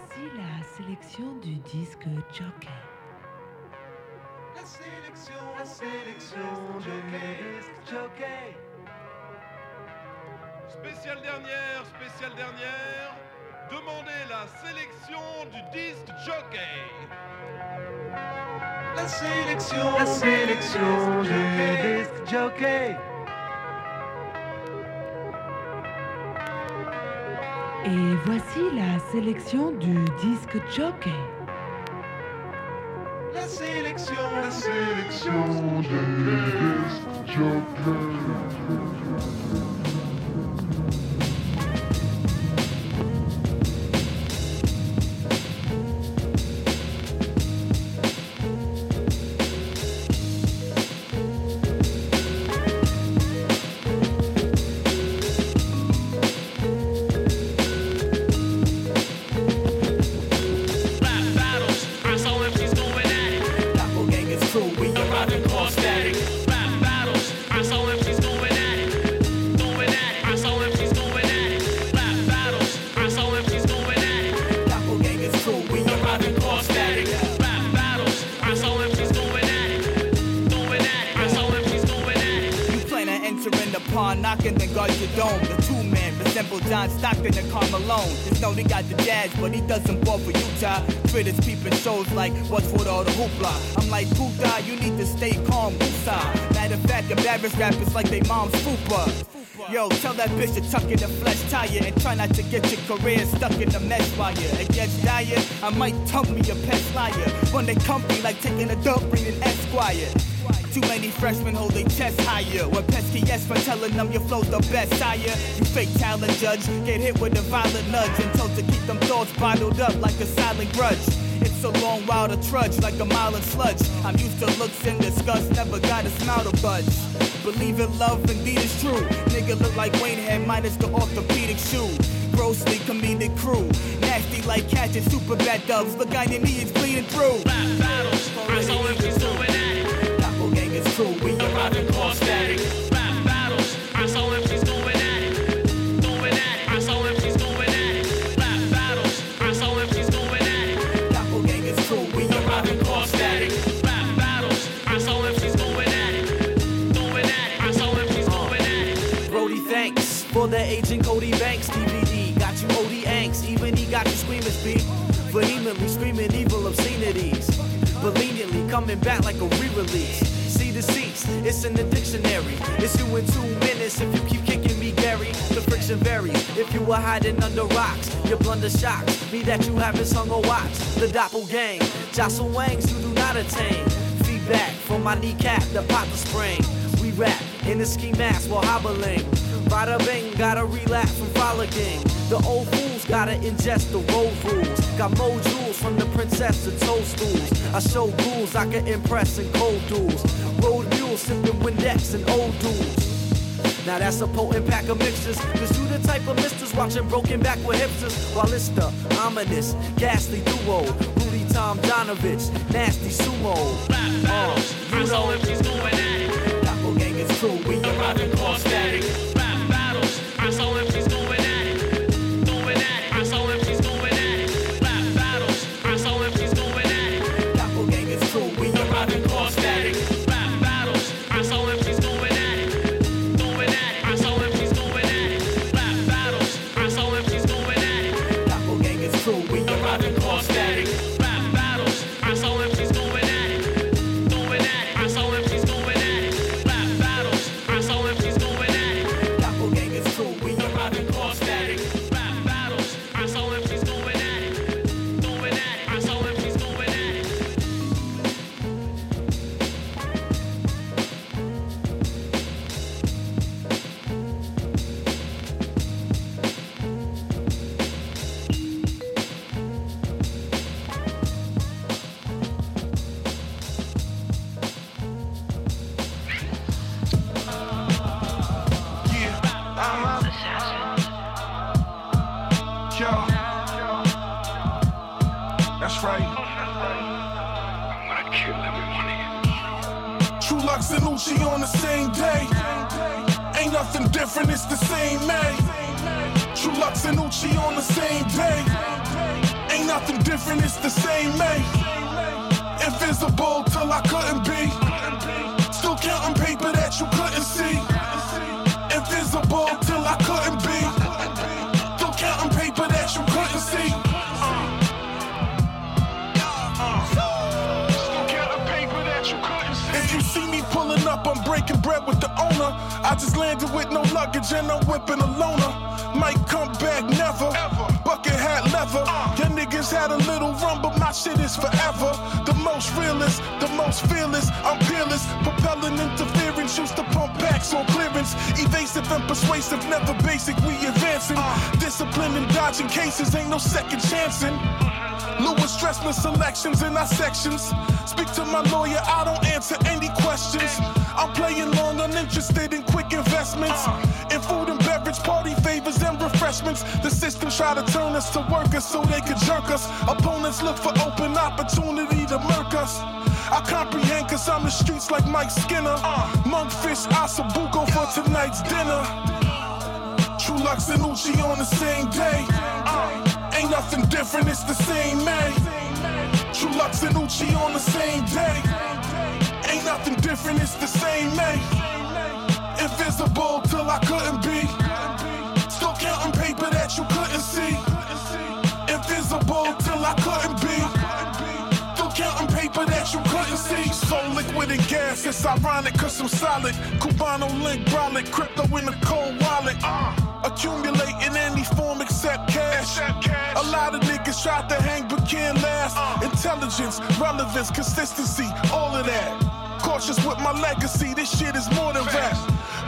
Voici la sélection du disque Jockey. La sélection, la sélection du disque Jockey. Spéciale dernière, spéciale dernière. Demandez la sélection du disque jockey. La sélection, la sélection du disque Jockey. Voici la sélection du disque Jockey. La sélection, la sélection du disque Rap rappers like they mom's fupa. Yo, tell that bitch to tuck in the flesh tire and try not to get your career stuck in the mesh wire. It gets dire, I might tump me a pest liar. When they comfy like taking a dump, reading Esquire. Too many freshmen hold their chest higher. When pesky yes for telling them your flow's the best higher. You fake talent judge, get hit with a violent nudge and told to keep them thoughts bottled up like a silent grudge. It's a long while to trudge like a mile of sludge. I'm used to looks and disgust, never got a smile to budge. Believe in love, indeed it's true. Nigga look like Wayne head minus the orthopedic shoe. Grossly comedic crew. Nasty like catching super bad doves. Look on your knees bleeding through. Rap battles, I saw MCs going at it. Doppelgangaz crew, we you screaming. Vehemently screaming evil obscenities. But leniently coming back like a re release. See the seats, it's in the dictionary. It's you in two minutes if you keep kicking me, Gary. The friction varies. If you were hiding under rocks, your blunder shocks me that you haven't sung or watched. The doppelgang, jostle wangs you do not attain. Feedback from my kneecap, the pop the spring. We rap in the ski mask while hobbling. Bada bing, gotta relapse from frolicking. The old fools gotta ingest the road rules. Got more jewels from the princess to toadstools. I show rules I can impress in cold duels. Road mules sipping Windex and old duels. Now that's a potent pack of mixtures. Cause you the type of misters watching broken back with hipsters. While it's the ominous, ghastly duo. Rudy Tom Donovich, nasty sumo. Rap battles, I saw MCs going at it. Doppelgangaz crew, we arriving core static. Advancing. Discipline and dodging cases. Ain't no second chancing. Louis Dressner selections in our sections. Speak to my lawyer, I don't answer any questions. I'm playing long, uninterested in quick investments. In food and beverage, party favors and refreshments. The system try to turn us to workers so they could jerk us. Opponents look for open opportunity to murk us. I comprehend cause I'm the streets like Mike Skinner. Monkfish, osso buco for tonight's dinner. Lux and Uchi on the same day. Uh, ain't nothing different, it's the same man. True Lux and Uchi on the same day. Ain't nothing different, it's the same man. Invisible till I couldn't be. You couldn't see. So liquid and gas, it's ironic cause I'm solid. Cubano link, brolic, crypto in a cold wallet. Uh. Accumulate in any form except cash. A lot of niggas try to hang but can't last. Uh. Intelligence, relevance, consistency, all of that. Cautious with my legacy, this shit is more than rap.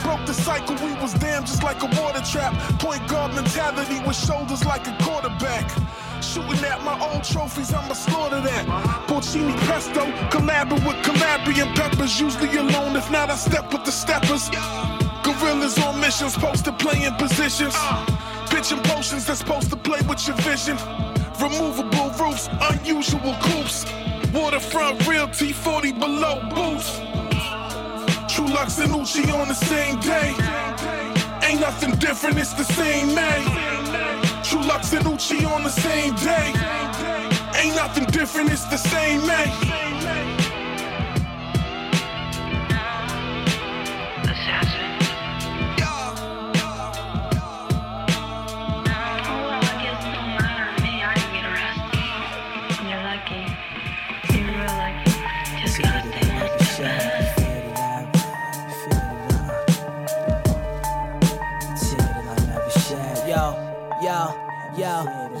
Broke the cycle, we was damn just like a water trap. Point guard mentality with shoulders like a quarterback. Shooting at my old trophies, I'ma slaughter that. Porcini pesto, collabing with Calabrian peppers. Usually alone, if not, I step with the steppers. Gorillas on missions, posted playing positions. Pitching potions that's supposed to play with your vision. Removable roofs, unusual coops. Waterfront realty, 40 below boots. True Lux and Uchi on the same day. Ain't nothing different, it's the same man. Lux and Uchi on the same day. Ain't nothing different, it's the same man.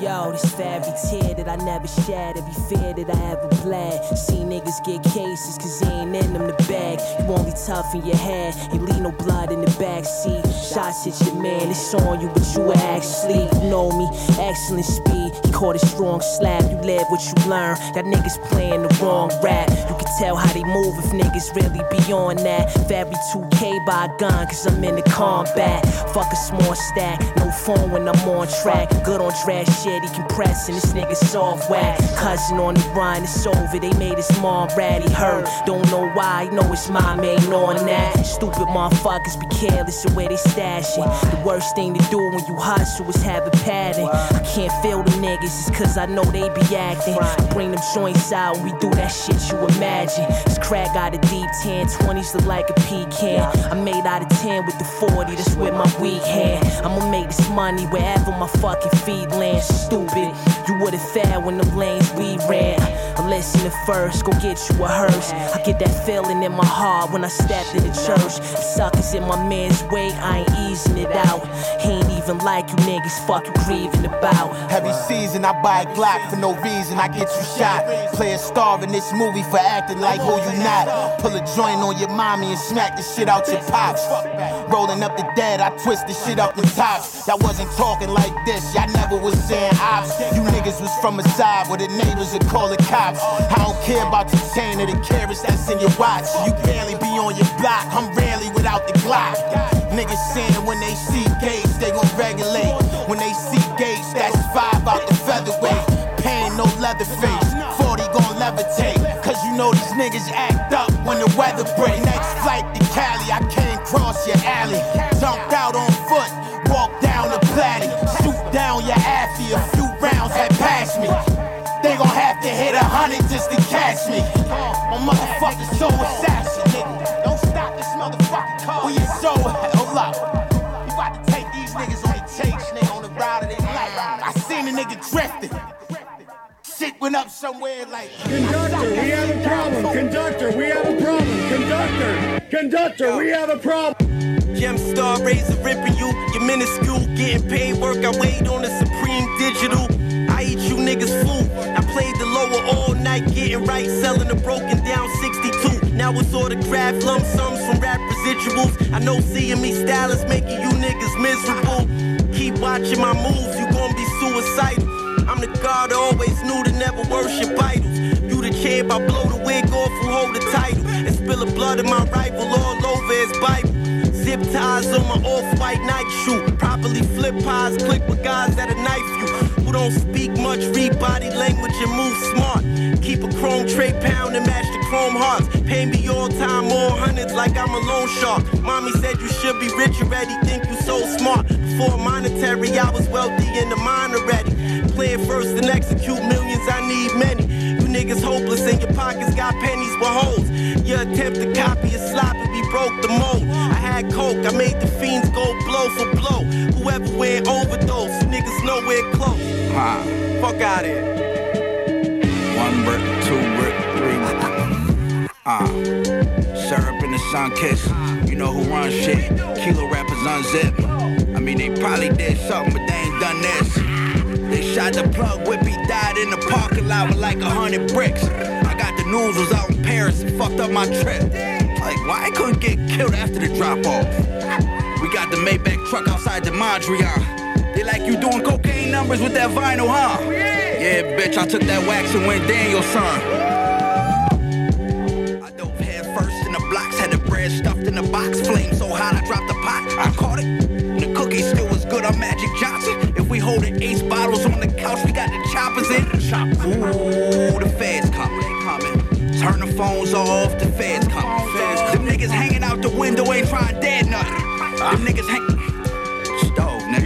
Yo, this every tear that I never shed, every fear that I ever bled. See niggas get cases cause they ain't in them the bag. You only tough in your head, ain't leave no blood in the back seat. Shots hit your man, it's on you, but you actually know me. Excellent speed, he caught a strong slap. You live what you learn. That niggas playing the wrong rap. You can tell how they move if niggas really be on that. Very 2K by a gun, cause I'm in the combat. Fuck a small stack, no phone when I'm on track. Good on trash shit, he compressing, this soft whack. Cousin on the run, it's over, they made his mom ratty hurt. Don't know why, know it's my main on that. Stupid motherfuckers be careless of where they stashing. The worst thing to do when you hustle is have a pattern. I can't feel the niggas, it's cause I know they be acting. I bring them joints out and we do that shit you imagine. This crack out of deep 10, 20s look like a pecan. I made out of 10 with the 40, that's with my weak hand. I'ma make this money wherever my fucking feet land. Stupid, you would've when them lanes we ran. Listen to first, go get you a hearse. I get that feeling in my heart when I step in the church. The suckers in my man's way, I ain't easing it out. He ain't even like you niggas, fuck you grieving about. Every season I buy a Glock for no reason, I get you shot. Play a star in this movie for acting like who you not. Pull a joint on your mommy and smack the shit out your pops. Rolling up the dead, I twist the shit up in tops. Y'all wasn't talking like this, y'all never was saying ops. You niggas was from a side where the neighbors would call the cops. I don't care about your chain or the carrots that's in your watch. You barely be on your block, I'm rarely without the Glock. Niggas saying when they see gates, they gon' regulate. When they see gates, that's five out the featherweight. Pain, no leather face. 40 gon' levitate. Cause you know these niggas act up when the weather break. Next flight to Cali, I can't cross your alley. Jumped hundred just to catch me. My motherfucking soul assassin, nigga. Don't stop this motherfucking car. Where your soul at? Hold up. You about to take these niggas on the chase, nigga, on the ride of their life. I seen a nigga drifting. Shit went up somewhere like. Conductor, we have a problem. Conductor, we have a problem. Conductor, conductor, we have a problem. Gemstar razor ripping you, you're minuscule, getting paid work. I wait on the supreme digital. You niggas food. I played the lower all night, getting right, selling a broken down 62. Now it's autographed lump sums from rap residuals. I know seeing me style is making you niggas miserable. Keep watching my moves, you gon' be suicidal. I'm the god I always knew to never worship idols. You the champ, I blow the wig off who hold the title. And spill the blood of my rival all over his Bible. Zip ties on my off-white night shoe. Properly flip pies, click with guys that'll knife you. Who don't speak much, read body language and move smart. Keep a chrome tray pound and match the chrome hearts. Pay me all time, more hundreds like I'm a loan shark. Mommy said you should be rich already, think you so smart. Before monetary, I was wealthy in the mind already. Plan first and execute millions, I need many. Niggas hopeless and your pockets got pennies with holes. Your attempt to copy a sloppy, we broke the mold. I had coke, I made the fiends go blow for blow. Whoever went overdose, niggas nowhere close. Huh. Fuck out here. One brick, two brick, three. Ah, syrup in the sun kiss. You know who runs shit. Kilo rappers unzip. I mean, they probably did something, but they ain't done this. They shot the plug, Whippy died in the parking lot with like a hundred bricks. I got the news, was out in Paris and fucked up my trip. Like, why I couldn't get killed after the drop off? We got the Maybach truck outside the Mondrian. They like you doing cocaine numbers with that vinyl, huh? Yeah, bitch, I took that wax and went Daniel, son. I dove head first in the blocks, had the bread stuffed in the box. Flame so hot, I dropped the pot. I caught it. Holding ace bottles on the couch, we got the choppers in. Ooh, the feds coming, coming. Turn the phones off, the feds coming. Them niggas hanging out the window ain't trying dead nothing. Them niggas hang.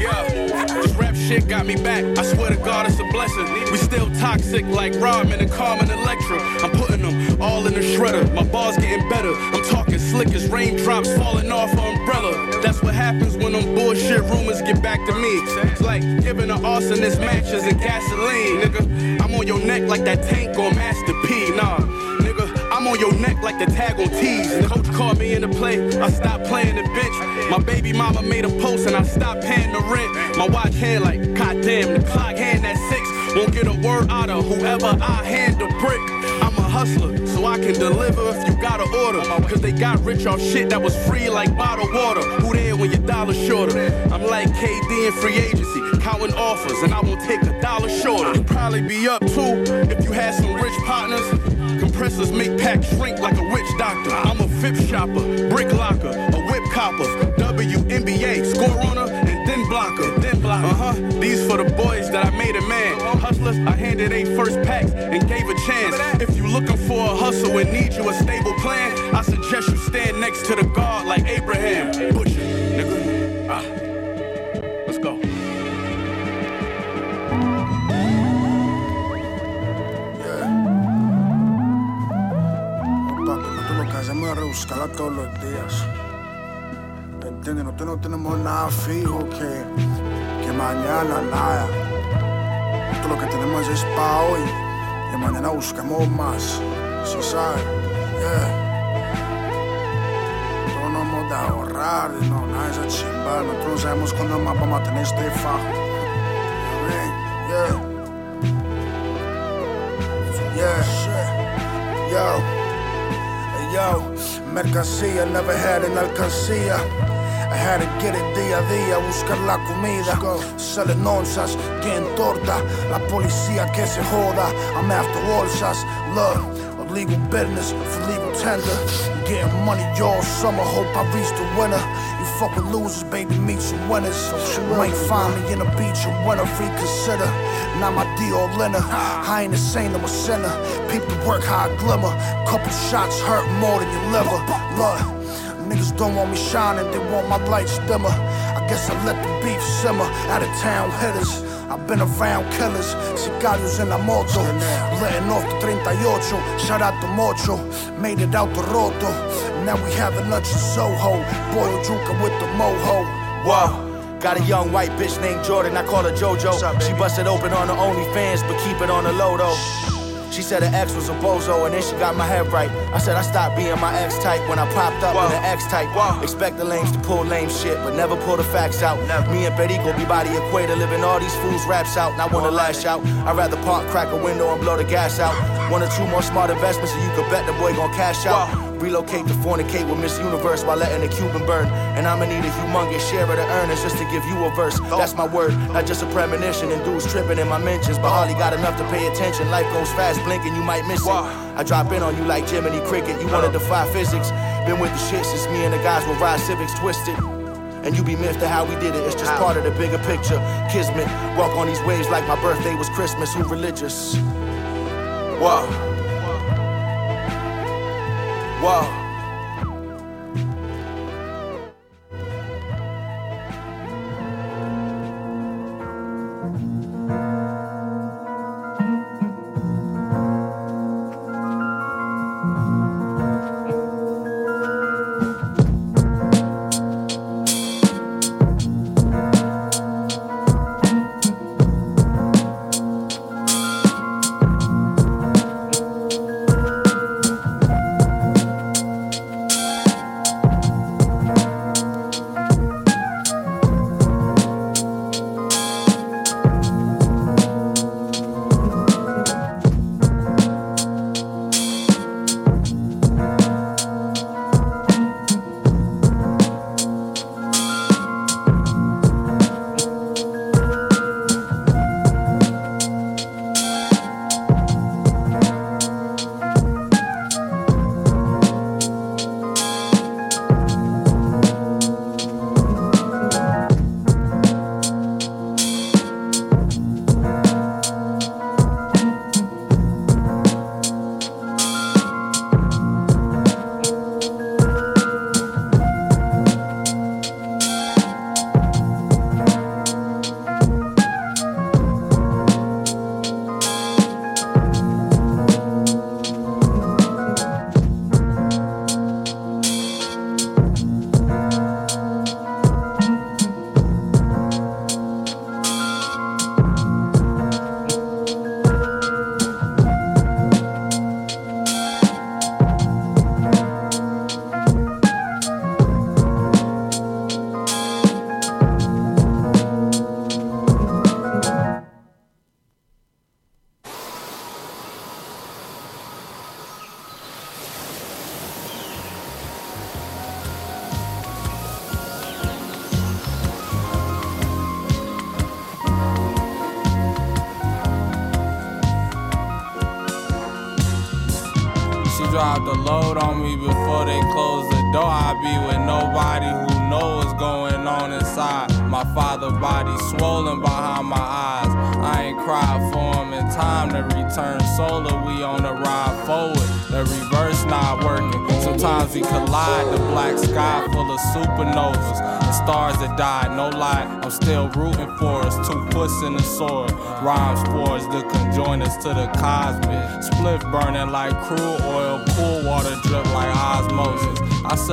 Yeah, this rap shit got me back. I swear to God, it's a blessing. We still toxic like Rodman and Carmen Electra. I'm putting them all in the shredder. My bars getting better. I'm talking slick as raindrops falling off an umbrella. That's what happens when them bullshit rumors get back to me. It's like giving an arsonist matches and gasoline, nigga. I'm on your neck like that tank on Master P. Nah, nigga. I'm on your neck like the tag on tees. The coach called me in to play. I stopped playing the bench. My baby mama made a post and I stopped paying the rent. My watch hand like, goddamn, the clock hand at six. Won't get a word out of whoever I hand the brick. I'm a hustler, so I can deliver if you got an order. Cause they got rich off shit that was free like bottled water. Who there when your dollar shorter? I'm like KD in free agency, counting offers, and I won't take a dollar shorter. You'd probably be up too if you had some rich partners. Compressors make packs shrink like a witch doctor. I'm a flip shopper, brick locker, a whip copper, WNBA, score on her, and then blocker, then blocker. Uh huh. These for the boys that I made a man. Hustlers, I handed a first packs and gave a chance. If you're looking for a hustle and need you a stable plan, I suggest you stand next to the guard like Abraham. Butcher, nigga. Ah. Rebuscarla todos los días. ¿Entiendes? Nosotros no tenemos nada fijo que, que mañana nada. Nosotros lo que tenemos es para hoy. Y mañana buscamos más. ¿Sí sabes? Yeah. Nosotros no hemos de ahorrar no, nada de esa chimba. Nosotros no sabemos cuándo más vamos a tener este fajo. Yeah. Yeah. Shit. Yo. Hey, yo, mercancía, never had an alcancía. I had to get it día a día, buscar la comida. Selling onzas, getting torta. La policía que se joda. I'm after bolsas. Look, a legal business for legal tender. Getting money all summer, hope I reach the winner. You fucking losers, baby, meet some winners. You might find me in a beach and winter, reconsider. Now my D all in. I ain't a saint, I'm a sinner. People work hard, glimmer. Couple shots hurt more than your liver. Look, niggas don't want me shining, they want my light dimmer. I Guess I let the beef simmer out of town hitters. I've been around killers, sicarios en la moto. Letting off the 38, shout out to Mocho. Made it out the roto. Now we having lunch in Soho. Boiled juca with the moho. Whoa. Got a young white bitch named Jordan, I call her JoJo. she busted open on her OnlyFans, but keep it on the low though. She said her ex was a bozo, and then she got my head right. I said I stopped being my ex type when I popped up in the X type. Expect the lames to pull lame shit, but never pull the facts out. Me and Perico be by the equator, living all these fools' raps out, I wanna lash out. I'd rather park, crack a window, and blow the gas out. One or two more smart investments, and you could bet the boy gon' cash out. Relocate to fornicate with Miss Universe while letting the Cuban burn. And I'ma need a humongous share of the earnings just to give you a verse. That's my word, not just a premonition. And dudes tripping in my mentions, but hardly got enough to pay attention. Life goes fast, blinking, you might miss it. I drop in on you like Jiminy Cricket. You wanna defy physics. Been with the shit since me and the guys with Ride Civics twisted. And you be miffed at how we did it. It's just part of the bigger picture. Kismet, walk on these waves like my birthday was Christmas. Who religious? Whoa. Whoa.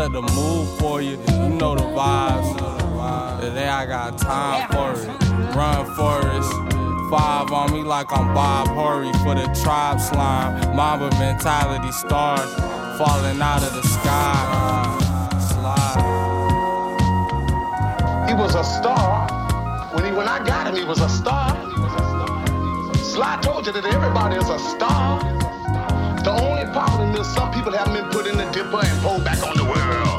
Set the mood for you. You know the vibes. Today I got time for it. Run Forrest. Five on me like I'm Bob Horry for the tribe slime. Mamba mentality stars falling out of the sky. Slide. He was a star. When he when I got him, he was a star. Sly told you that everybody is a star. The only problem is some people haven't been put in the dipper and pulled back on the world.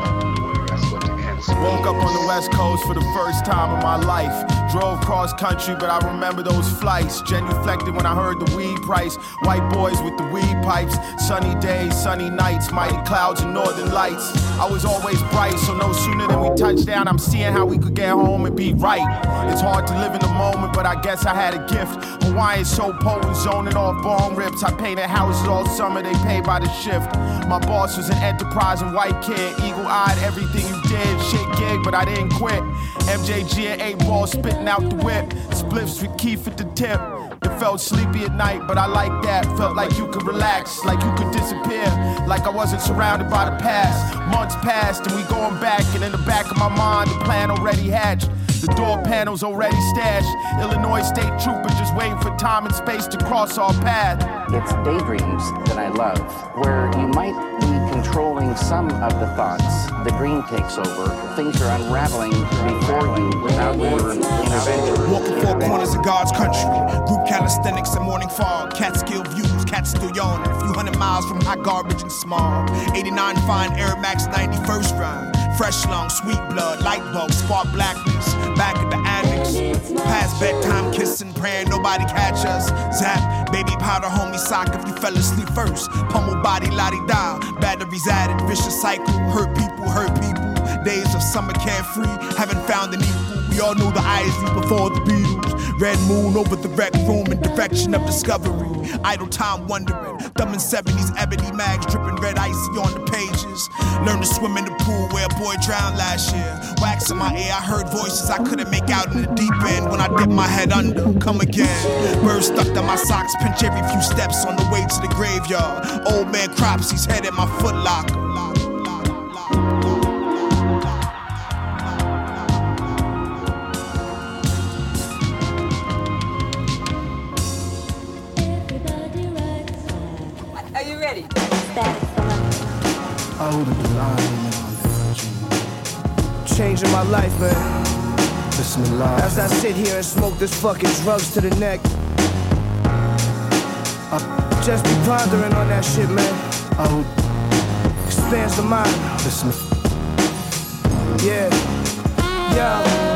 Woke up on the west coast for the first time in my life. Drove cross country, but I remember those flights. Genuflected when I heard the weed price. White boys with the weed pipes. Sunny days, sunny nights, mighty clouds and northern lights. I was always bright, so no sooner than we touched down, I'm seeing how we could get home and be right. It's hard to live in the moment, but I guess I had a gift. Hawaiian so potent, zoning off bong rips. I painted houses all summer, they pay by the shift. My boss was an enterprising white kid, eagle eyed, everything you shit gig, but I didn't quit. MJG and 8 ball spitting out the whip, spliffs with Keith at the tip. It felt sleepy at night, but I like that. Felt like you could relax, like you could disappear, like I wasn't surrounded by the past. Months passed, and we going back, and in the back of my mind, the plan already hatched. The door panels already stashed. Illinois state trooper just waiting for time and space to cross our path. It's daydreams that I love, where you might some of the thoughts. The dream takes over. Things are unraveling before you without your intervention. Walking four corners of God's country. Group calisthenics and morning fog. Catskill views, cats still yawning. A few hundred miles from hot garbage and smog. 89 fine Air Max 91st rhyme. Fresh lung, sweet blood, light bulb, spark blackness. Back at the annex. Past bedtime kissing, praying nobody catch us. Zap, baby powder, homie sock if you fell asleep first. Pummel body, lottie da. Batteries added, vicious cycle. Hurt people, hurt people. Days of summer carefree, haven't found an equal. We all know the Isleys before the Beatles. Red moon over the rec room in direction of discovery. Idle time wondering. Thumbing 70s ebony mags dripping red icy on the pages. Learn to swim in the pool where a boy drowned last year. Wax in my ear, I heard voices I couldn't make out in the deep end. When I dip my head under, come again. Birds stuck to my socks, pinch every few steps on the way to the graveyard. Old man crops, he's head in my foot Oh, the line. Changing my life, man. Bismillah. As I sit here and smoke this fucking drugs to the neck. I just be pondering on that shit, man. Oh, Expands the mind. Yeah. Yeah.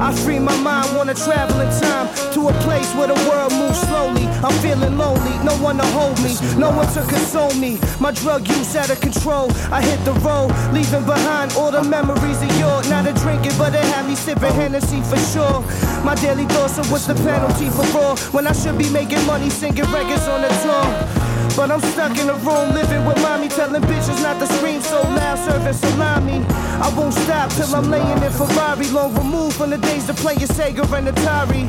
I free my mind, wanna travel in time to a place where the world moves slowly. I'm feeling lonely, no one to hold me, no one to console me. My drug use out of control. I hit the road, leaving behind all the memories of yore. Not a drinking, but it had me sipping Hennessy for sure. My daily thoughts of what's the penalty for raw when I should be making money singing records on the tour. But I'm stuck in a room living with mommy, telling bitches not to scream so loud, serving salami. I won't stop till I'm laying in Ferrari, long removed from the days of playing Sega and Atari.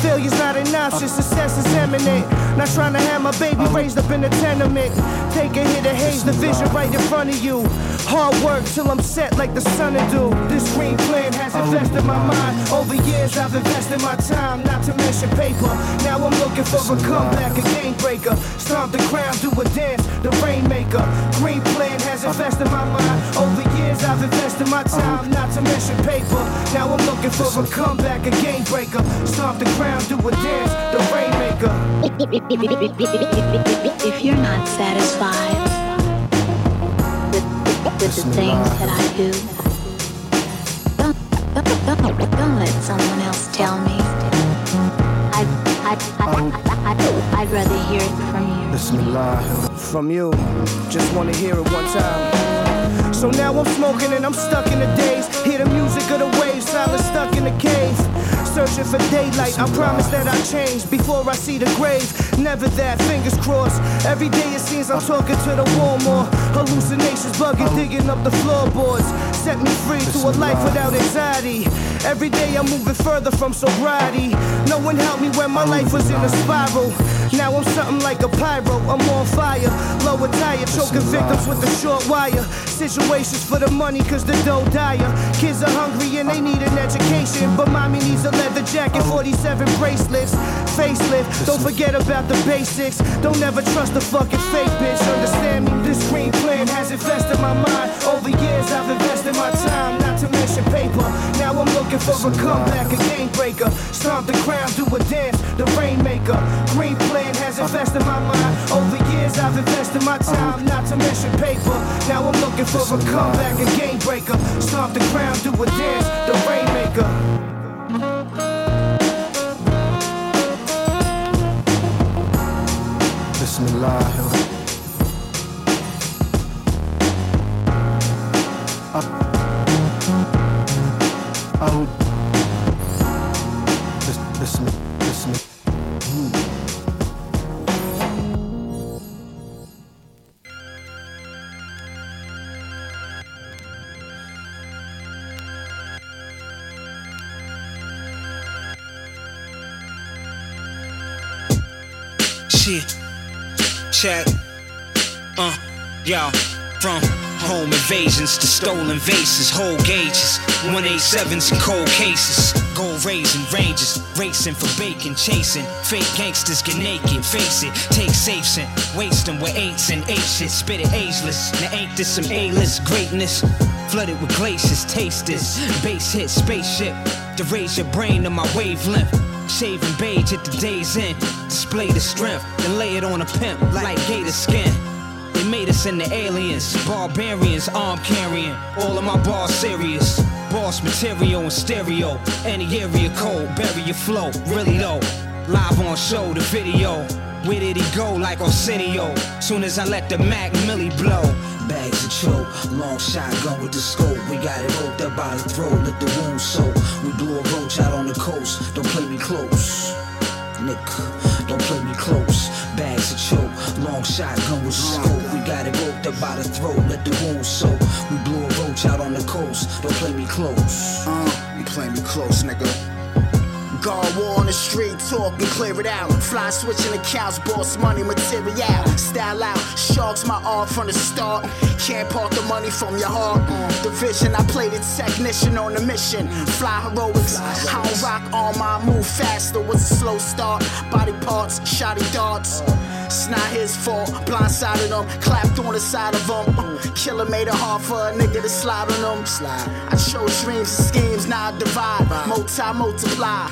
Failure's not an option, success is imminent. Not trying to have my baby uh-huh. raised up in a tenement. Take a hit of haze, the vision uh-huh. right in front of you. Hard work till I'm set like the sun to do. This green plan has uh-huh. invested my mind. Over years I've invested my time, not to mention paper. Now I'm looking for a comeback, a game breaker. Stomp the crown, do a dance, the rainmaker. Green plan has invested my mind. Over years I've invested my time, not to mention paper. Now I'm looking for a comeback, a game breaker. Stomp the crown, do a dance, the rainmaker. If you're not satisfied with, with the things that I do, don't, don't, don't, don't let someone else tell me. I, I, I, I, I'd rather hear it from you. Bismillah. From you, just wanna hear it one time. So now I'm smoking and I'm stuck in the days. Hear the music of the waves, silent stuck in the cave. Searching for daylight, I promise that I'll change before I see the grave. Never that, fingers crossed. Every day it seems I'm talking to the wall more. Hallucinations bugging, digging up the floorboards. Set me free to a life without anxiety. Every day I'm moving further from sobriety. No one helped me when my life was in a spiral. Now I'm something like a pyro, I'm on fire. Lower tire, choking uh, victims with a short wire. Situations for the money, cause the dough dire. Kids are hungry and they need an education. But mommy needs a leather jacket, 47 bracelets. Facelift, don't forget about the basics. Don't ever trust a fucking fake bitch, understand me? This green plan has invested my mind. Over years I've invested my time, not to mention paper. Now I'm looking for a comeback, a game breaker. Stomp the crown, do a dance, the rainmaker. Green plan has invested my mind. Over years I've invested my time, not to mention paper. Now I'm looking for a comeback, a game breaker. Stomp the crown, do a dance, the rainmaker. Bismillah. Up. Out. Check. Uh, yo, from home invasions to stolen vases, whole gauges, 187s and cold cases, gold raising ranges, racing for bacon, chasing fake gangsters get naked, face it, take safes and waste them with eights and eight shit, spit it ageless. Now ain't this some A-list greatness? Flooded with glaciers, taste this, bass hit spaceship to raise your brain to my wavelength. Shaving beige at the day's end, display the strength, then lay it on a pimp like gator skin. They made us into aliens, barbarians, arm carrying. All of my bars serious. Boss material and stereo. Any area code, bury your flow. Really though, live on show, the video. Where did he go like Arsenio? Soon as I let the Mac Millie blow. Bags of choke, long shotgun with the scope. We got it roped up by the throat, let the wound soak. We blew a roach out on the coast. Don't play me close. Nick, don't play me close. Bags of choke, long shotgun with the scope. We got it roped up by the throat, let the wound soak. We blew a roach out on the coast. Don't play me close. Uh, you play me close, nigga. Guard war on the street, talk and clear it out. Fly switching the cows, boss money material. Style out, sharks my art from the start. Can't part the money from your heart. The vision, I played a technician on a mission. Fly heroics, I don't rock on my move faster. Was a slow start, body parts, shoddy darts. It's not his fault, blindsided him, clapped on the side of him. Killer made it hard for a nigga to slide on him. I chose dreams and schemes, now I divide, multi multiply.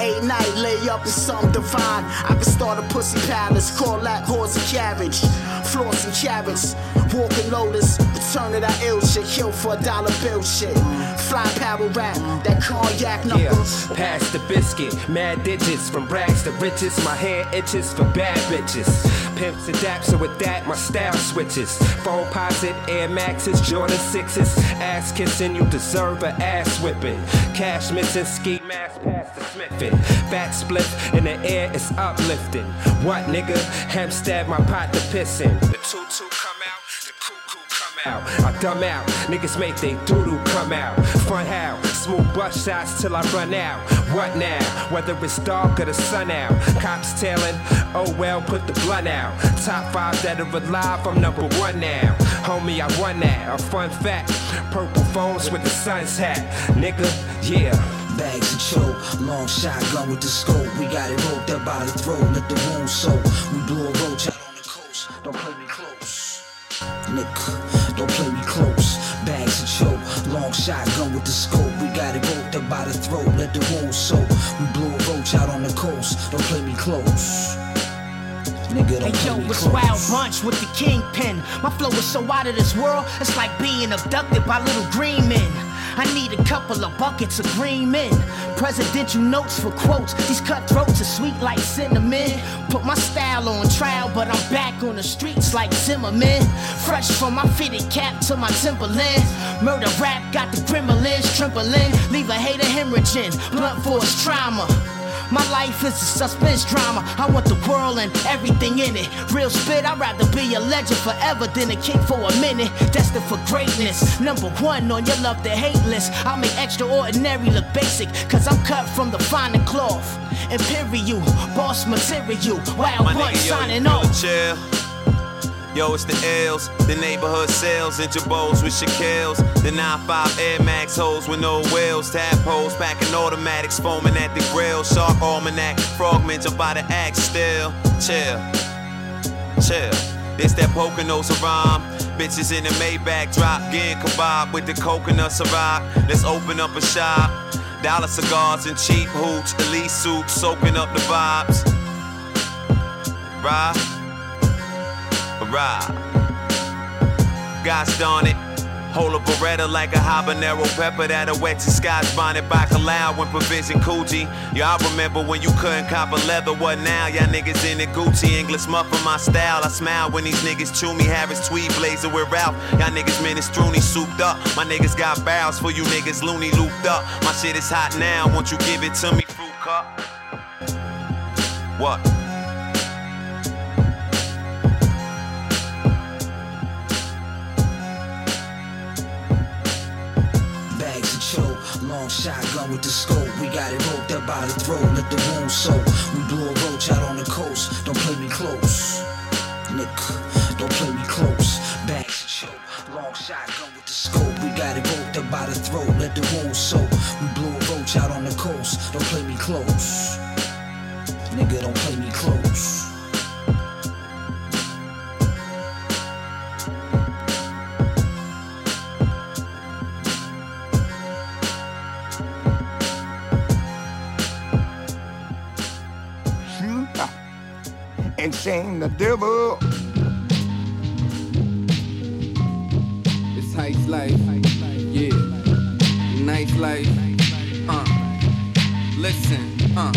Eight night, lay up in some divine. I can start a pussy palace, call that horse a carriage. Floors and carrots, walking lotus, return to that ill shit, kill for a dollar bill shit. Fly power rap, that cognac Yeah, pass the biscuit, mad digits from rags to riches. My hair itches for bad bitches. Pimps and daps, so with that, my style switches. Phone posit, Air Maxes, Jordan 6s. Ass kissing, you deserve a ass whipping. Cash missing, ski mask past the smithing. Fat split in the air, it's uplifting. What nigga? Hemp stab my pot to pissing. The tutu come out, the cuckoo come out. I dumb out, niggas make they doodle come out. Fun how, smooth bust shots till I run out. What now? Whether it's dark or the sun out. Cops tailing, oh well, put the blunt out. Top five that are alive, I'm number one now. Homie, I won that. A fun fact. Purple phones with the sun's hat. Nigga, yeah. Bags of choke, long shotgun with the scope. We got it roped up by the throat, let the wound soak. We blew a roach out on the coast. Don't play me close. Nick, shotgun with the scope. We got it roped up by the throat, let the wound soak. We blew a roach out on the coast. Don't play me close. Nigga, Hey yo, it's close. Wild Bunch with the kingpin. My flow is so out of this world, it's like being abducted by little green men. I need a couple of buckets of green men. Presidential notes for quotes. These cutthroats are sweet like cinnamon. Put my style on trial, but I'm back on the streets like Zimmerman. Fresh from my fitted cap to my Timberland. Murder rap got the gremlins trembling. Leave a hater hemorrhaging. Blunt force trauma. My life is a suspense drama. I want the world and everything in it. Real spit, I'd rather be a legend forever than a king for a minute. Destined for greatness. Number one on your love to hate list. I make extraordinary look basic, cause I'm cut from the finer cloth. Imperial, boss material. Wild My bunch nigga, yo, signing off. chill. Yo, it's the L's, the neighborhood sales, Jabos with Shaquille's. The 9-5 Air Max hoes with no wheels, tadpoles, packing automatics, foaming at the grill, shark almanac, frogmen jump by the axe still. Chill, chill. This that Poconos rhyme. Bitches in the Maybach drop, getting kebab with the coconut Ciroc. Let's open up a shop. Dollar cigars and cheap hoops, elite suits, soaking up the vibes. Right? Right. Gosh darn it. Hold a Beretta like a habanero pepper that'll wet your skies bonded by Kalao when provision Coochie. Y'all remember when you couldn't cop a leather, what now? Y'all niggas in the Gucci English muffin my style. I smile when these niggas chew me. Harris tweed blazer with Ralph. Y'all niggas minestrone souped up. My niggas got barrels for you niggas loony looped up. My shit is hot now. Won't you give it to me, fruit cup? What? Shotgun with the scope. We got it roped up by the throat, let the wound soak. We blew a roach out on the coast. Don't play me close, Nick. Don't play me close. Of choke, long shotgun with the scope. We got it roped up by the throat, let the wound soak. And shame the devil. It's heist life. Yeah. Nice life. Uh. Listen. Uh.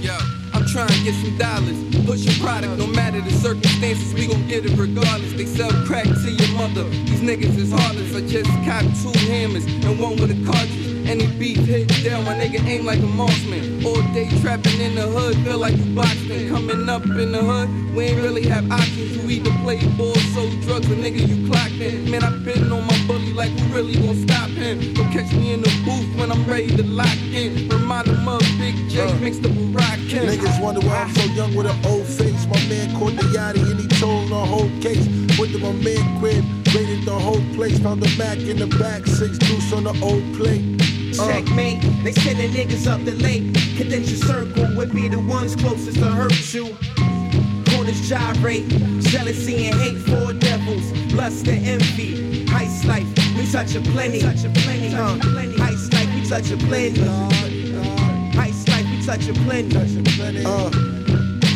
Yo. I'm trying to get some dollars. Pushing product, no matter the circumstances, we gon' get it regardless. They sell crack to your mother. These niggas is heartless. I just caught two hammers and one with a cartridge. Any beef hit down, my nigga aim like a marksman. All day trapping in the hood, feel like you boxing. Coming up in the hood, we ain't really have options. You either play ball, sold drugs, or nigga you clocked in. Man, I been on my bully like who really gon' stop him? Don't catch me in the booth when I'm ready to lock in. Remind them of Big J uh. mixed up with Rakim. Niggas wonder why I'm so young with an old face. My man caught the yachty and he told the whole case. Went to my man crib, raided the whole place. Found the Mac in the back, six deuce on the old plate. Checkmate, they sending niggas up the lake. Cadential circle would be the ones closest to hurt you. Corners gyrate, jealousy and hate for devils, lust and envy. Heist life, we touch a plenty. Uh, heist life, we touch a plenty. Heist life, we touch a plenty. Uh,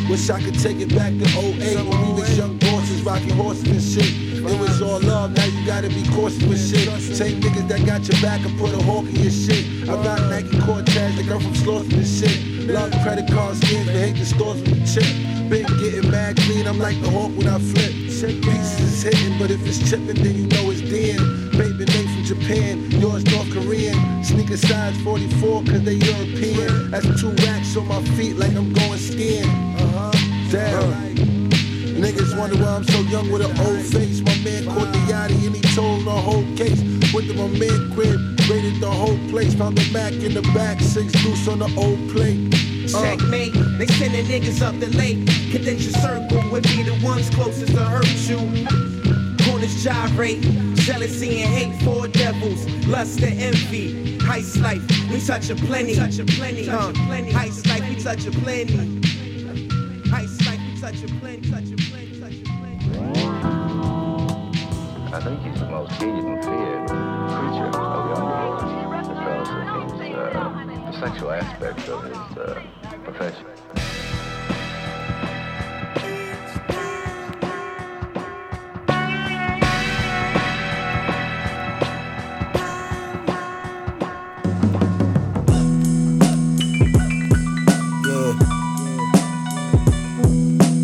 wish I could take it back to 08 when we was young bosses rocking horses and shit. It was all love, now you gotta be cautious with shit. Same niggas that got your back and put a hawk in your shit. I rock Nike Cortez, they come from Slaughter and shit. Love credit card schemes, but hate the stores with the chip. Been getting mad clean, I'm like the hawk when I flip. Pieces is hitting, but if it's chipping, then you know it's Den. Baby made from Japan, yours North Korean. Sneaker size 44, cause they European. That's two racks on my feet like I'm going skiing. Uh-huh. Damn. Niggas wonder why I'm so young with an old face. My man caught the yachty and he told the whole case. Went to my man crib, raided the whole place. Found the Mac in the back, six loose on the old plate. Uh, Checkmate, they sending niggas up the lake. Cadential circle would be the ones closest to hurt you. Corners gyrate, jealousy and hate for devils, lust and envy. Heist life, we touch a plenty. Touch a plenty. Uh, heist life, we touch a plenty. Heist life, we touch a plenty. Touch a plenty. I think he's the most hated and feared creature of the underworld because of his, uh, the sexual aspect of his uh, profession. Yeah.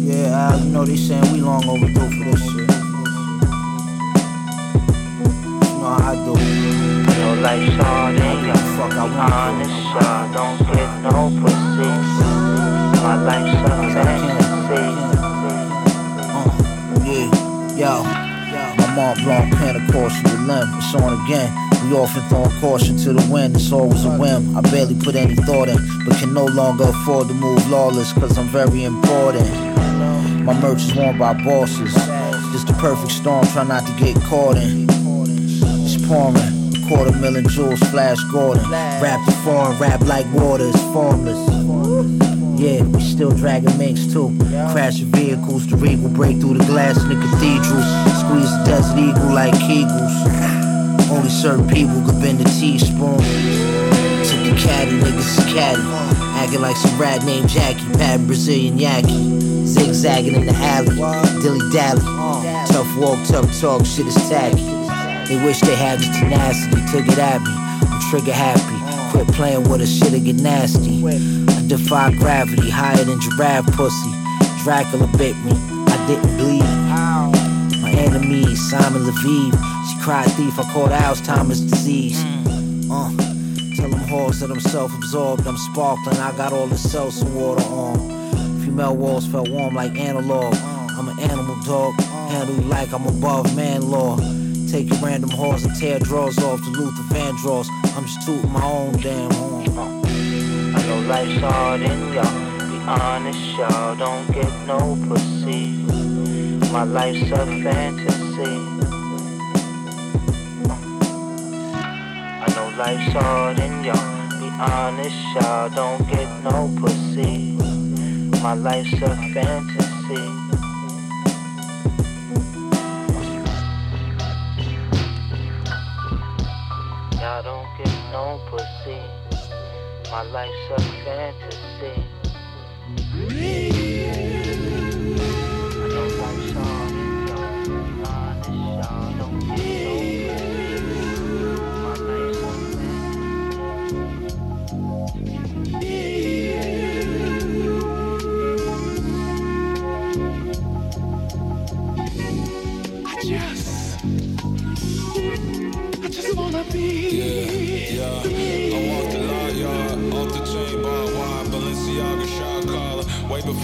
Yeah, I, you know they saying we long overdue for this shit. I do. Feel like Sade, fuck I want. honest, I don't get no pussy. My life's a um fantasy. Yeah, yo. My Mont Blanc pen, of course, you limb. It's on again. We often throwing caution to the wind, it's always a whim. I barely put any thought in, but can no longer afford to move lawless, cause I'm very important. My merch is worn by bosses. This the perfect storm, try not to get caught in. Pouring. Quarter million jewels, Flash Gordon. Rap the foreign, rap like water, it's formless. Yeah, we still dragging minks too. Crashing vehicles, the regal break through the glass in the cathedrals. Squeeze the desert eagle like Kegels. Only certain people could bend a teaspoon. Took the caddy, niggas is caddy. Acting like some rat named Jackie, patting Brazilian Yaki. Zigzagging in the alley, dilly dally. Tough walk, tough talk, shit is tacky. They wish they had the tenacity to get at me. I'm trigger happy. Quit playing with a shit'll get nasty. I defy gravity, higher than giraffe pussy. Dracula bit me, I didn't bleed. My enemy, Simon Leviev. She cried thief, I caught Alzheimer's disease. Uh, tell them whores that I'm self-absorbed, I'm sparkling, I got all the seltzer water on. Female walls felt warm like analog. I'm an animal dog, handle you like I'm above man law. Take your random whores and tear drawers off the Luther Vandross. I'm just tooting my own damn horn. I know life's hard and y'all. Be honest, y'all don't get no pussy. My life's a fantasy. I know life's hard and y'all. Be honest, y'all don't get no pussy. My life's a fantasy. No pussy. My life's a fantasy.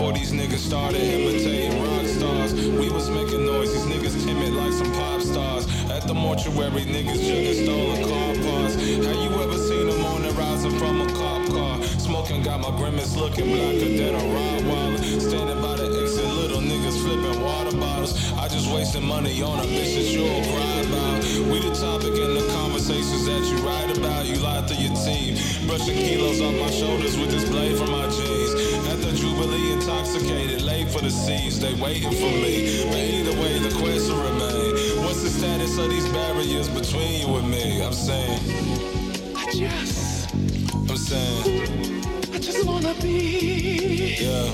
Before these niggas started imitating rock stars. We was making noise, these niggas timid like some pop stars. At the mortuary, niggas jugging stolen car parts. Have you ever seen them on the rising from a cop car? Smoking got my grimace looking blacker than a Rottweiler. Standing by the exit, little niggas flipping water bottles. I just wasting money on a bitch that you'll cry about. We the topic in the conversations that you write about. You lie to your team. Brushing kilos off my shoulders with this blade from my jeans. The Jubilee, intoxicated, late for the seas. They waiting for me. But either way, the question remain. What's the status of these barriers between you and me? I'm saying. I just, I'm saying. I just wanna be. Yeah.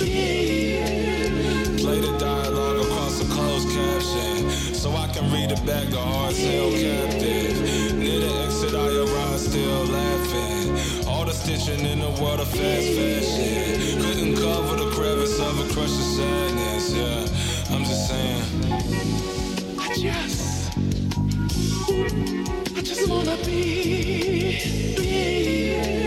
Play the dialogue across a closed caption so I can read it back to hearts held captive. Near the exit, I arrive still laughing. Stitching in the world of fast fashion couldn't cover the crevice of a crush of sadness. Yeah, I'm just saying. I just, I just wanna be. I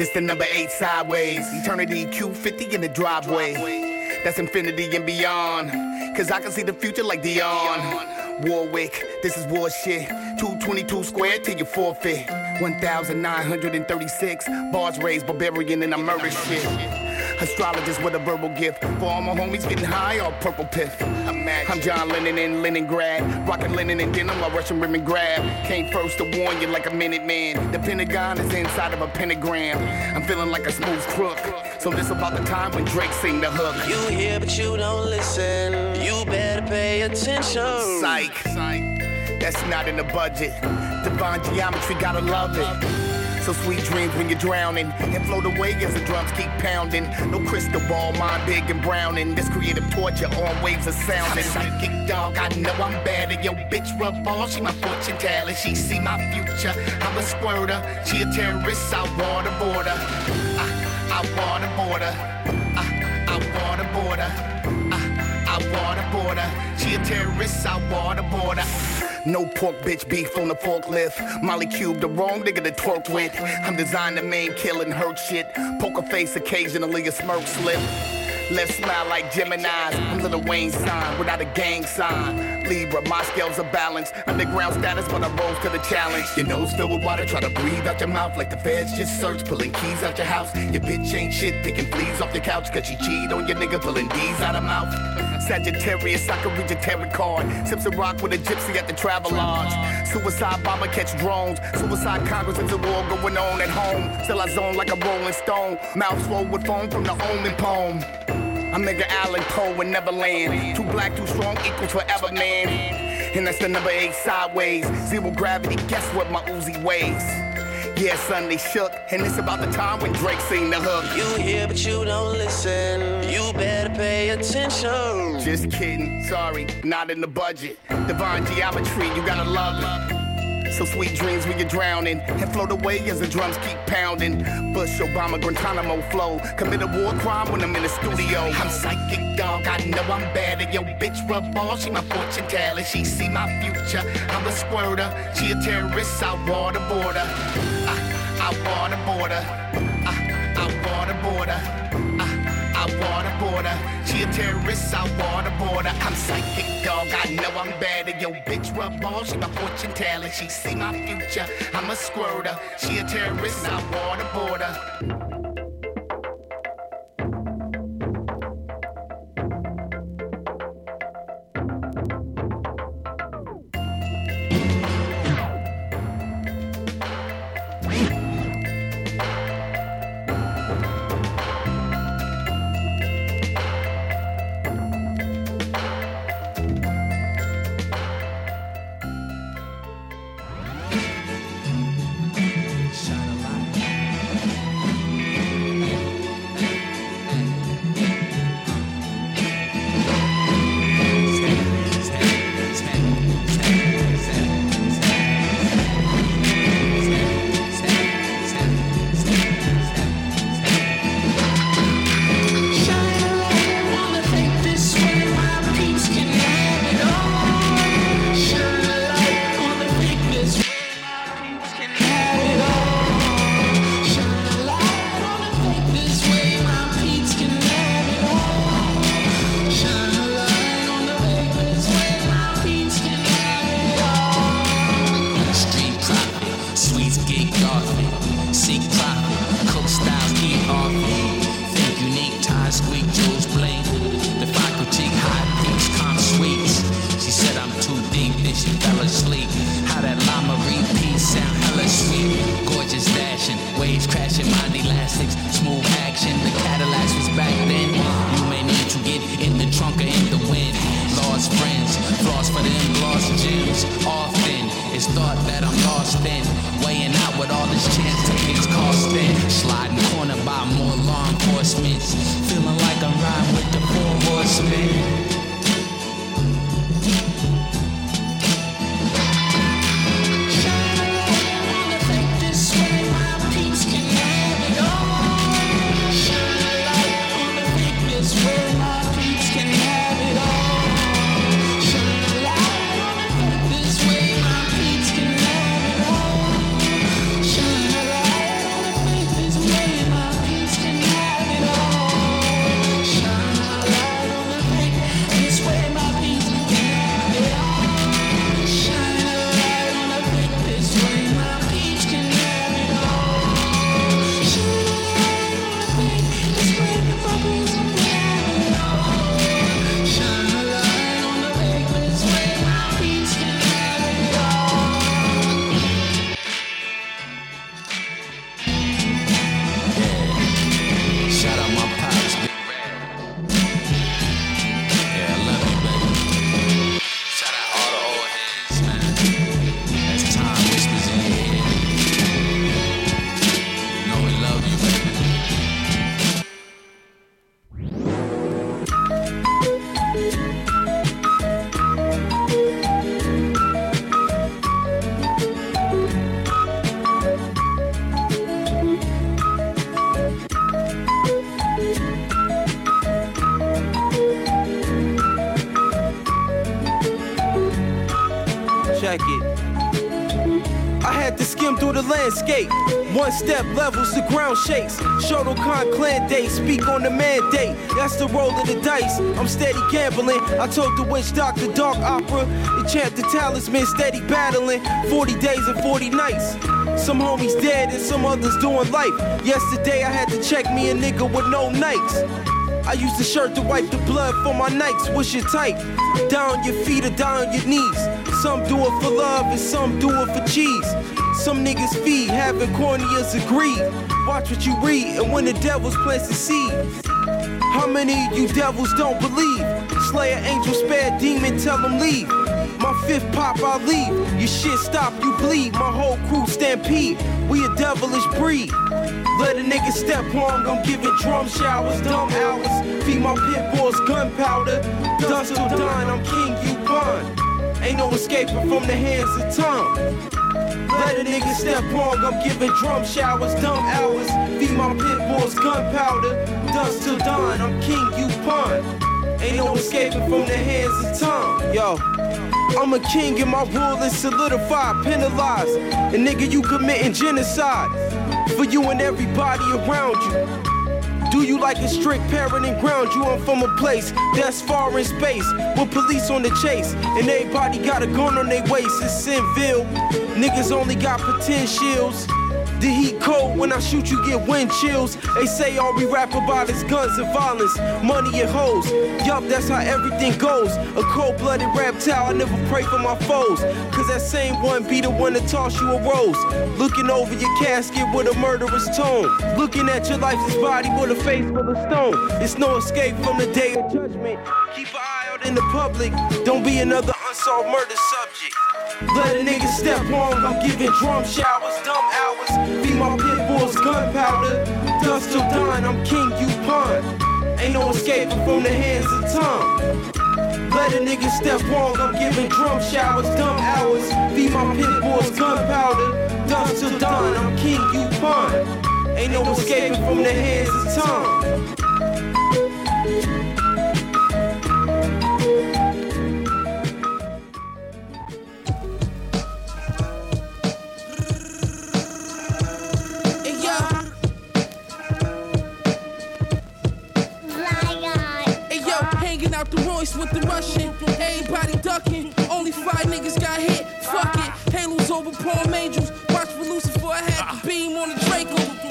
This the number eight sideways. Eternity Q50 in the driveway. That's infinity and beyond. Cause I can see the future like Dionne. Warwick, this is war shit. 222 squared till you forfeit. 1,936 bars raised, barbarian, and I murder shit. Astrologist with a verbal gift. For all my homies getting high or purple piff. I'm John Lennon in Leningrad. Rockin' linen and denim while Russian women grab. Came first to warn you like a minute man. The Pentagon is inside of a pentagram. I'm feeling like a smooth crook. So this about the time when Drake sing the hook. You hear but you don't listen. You better pay attention. Psych. That's not in the budget. Divine geometry, gotta love it. So sweet dreams when you're drowning and float away as the drums keep pounding. No crystal ball, mind big and browning. This creative torture on waves of sounding. Psychic dog, I know I'm bad and yo bitch rub ball. She my fortune teller, she see my future. I'm a squirter, she a terrorist. I want a border. I, I want a border. I, I want a border. I, I want a border. She a terrorist. I want a border. No pork bitch beef on the forklift. Molly Cube, the wrong nigga to twerk with. I'm designed to main killing hurt shit. Poker face, occasionally a smirk slip. Let's smile like Gemini's. I'm Lil Wayne sign without a gang sign. Libra, my scales are balanced. Underground status, but I rose to the challenge. Your nose filled with water, try to breathe out your mouth like the feds just search. Pulling keys out your house. Your bitch ain't shit, picking fleas off your couch. Cause she cheat on your nigga, pulling D's out of mouth. Sagittarius, I can read your tarot card. Sips a rock with a gypsy at the travel lodge. Suicide bomber catch drones. Suicide Congress is a war going on at home. Still I zone like a rolling stone. Mouth swole with foam from the omen poem. I'm nigga Allan Poe in Neverland. Too black, too strong equals forever, man. And that's the number eight sideways. Zero gravity, guess what my Uzi weighs? Yeah, son, they shook. And it's about the time when Drake sing the hook. You hear but you don't listen. You better pay attention. Just kidding, sorry, not in the budget. Divine geometry, you gotta love it. So sweet dreams when you're drowning and float away as the drums keep pounding. Bush, Obama, Guantanamo flow. Commit a war crime when I'm in the studio. I'm psychic dog, I know I'm bad. And yo, bitch rub ball, she my fortune teller. She see my future. I'm a squirter, she a terrorist. I a border. Ah, I, ah, I want a border. I, I border. I, want a border. She a terrorist, I want a border. I'm psychic dog, I know I'm. And yo, bitch rub ball, she my fortune teller. She see my future. I'm a squirter. She a terrorist, I want a border. Had to skim through the landscape. One step levels, the ground shakes. Shotokan clan day, speak on the mandate. That's the roll of the dice. I'm steady gambling. I told the witch doctor, dark opera. Enchant the talisman, steady battling. 40 days and 40 nights. Some homies dead and some others doing life. Yesterday I had to check me a nigga with no nights. I used a shirt to wipe the blood for my nights. What's your type? Down your feet or down your knees. Some do it for love and some do it for cheese. Some niggas feed, having corneas of greed. Watch what you read, and when the devil's plants the seed. How many you devils don't believe? Slay an angel, spare demon, tell them leave. My fifth pop, I leave. Your shit stop, you bleed. My whole crew stampede. We a devilish breed. Let a nigga step on, I'm giving drum showers, dumb hours. Feed my pit bulls gunpowder. Dust till dawn, I'm king, you pawn. Ain't no escaping from the hands of time. Let a nigga step wrong, I'm giving drum showers, dumb hours. Feed my pit bulls gunpowder. Dust till dawn, I'm king, you pawn. Ain't no escaping from the hands of time. Yo. I'm a king and my rule is solidified, penalized. And nigga, you committing genocide for you and everybody around you. Do you like a strict parent and ground you? I'm from a place that's far in space with police on the chase. And everybody got a gun on their waist. It's Sinville. Niggas only got potentials. The heat cold, when I shoot you get wind chills. They say all we rap about is guns and violence, money and hoes. Yup, that's how everything goes. A cold-blooded reptile, I never pray for my foes. Cause that same one be the one that toss you a rose. Looking over your casket with a murderous tone. Looking at your lifeless body with a face full of stone. It's no escape from the day of judgment. Keep an eye out in the public. Don't be another unsolved murder subject. Let a nigga step on, I'm giving drum showers, dumb hours. Feed my pit bulls gunpowder. Dust till dawn, I'm king, you pawn. Ain't no escaping from the hands of time. Let a nigga step wrong, I'm giving drum showers, dumb hours. Feed my pit bulls gunpowder. Dust till dawn, I'm king, you pawn. Ain't no escaping from the hands of time. With the Russian. Everybody ducking. Only five niggas got hit. Fuck it. Halos over Palm Angels. Watch for Lucifer. I had the beam on the Draco.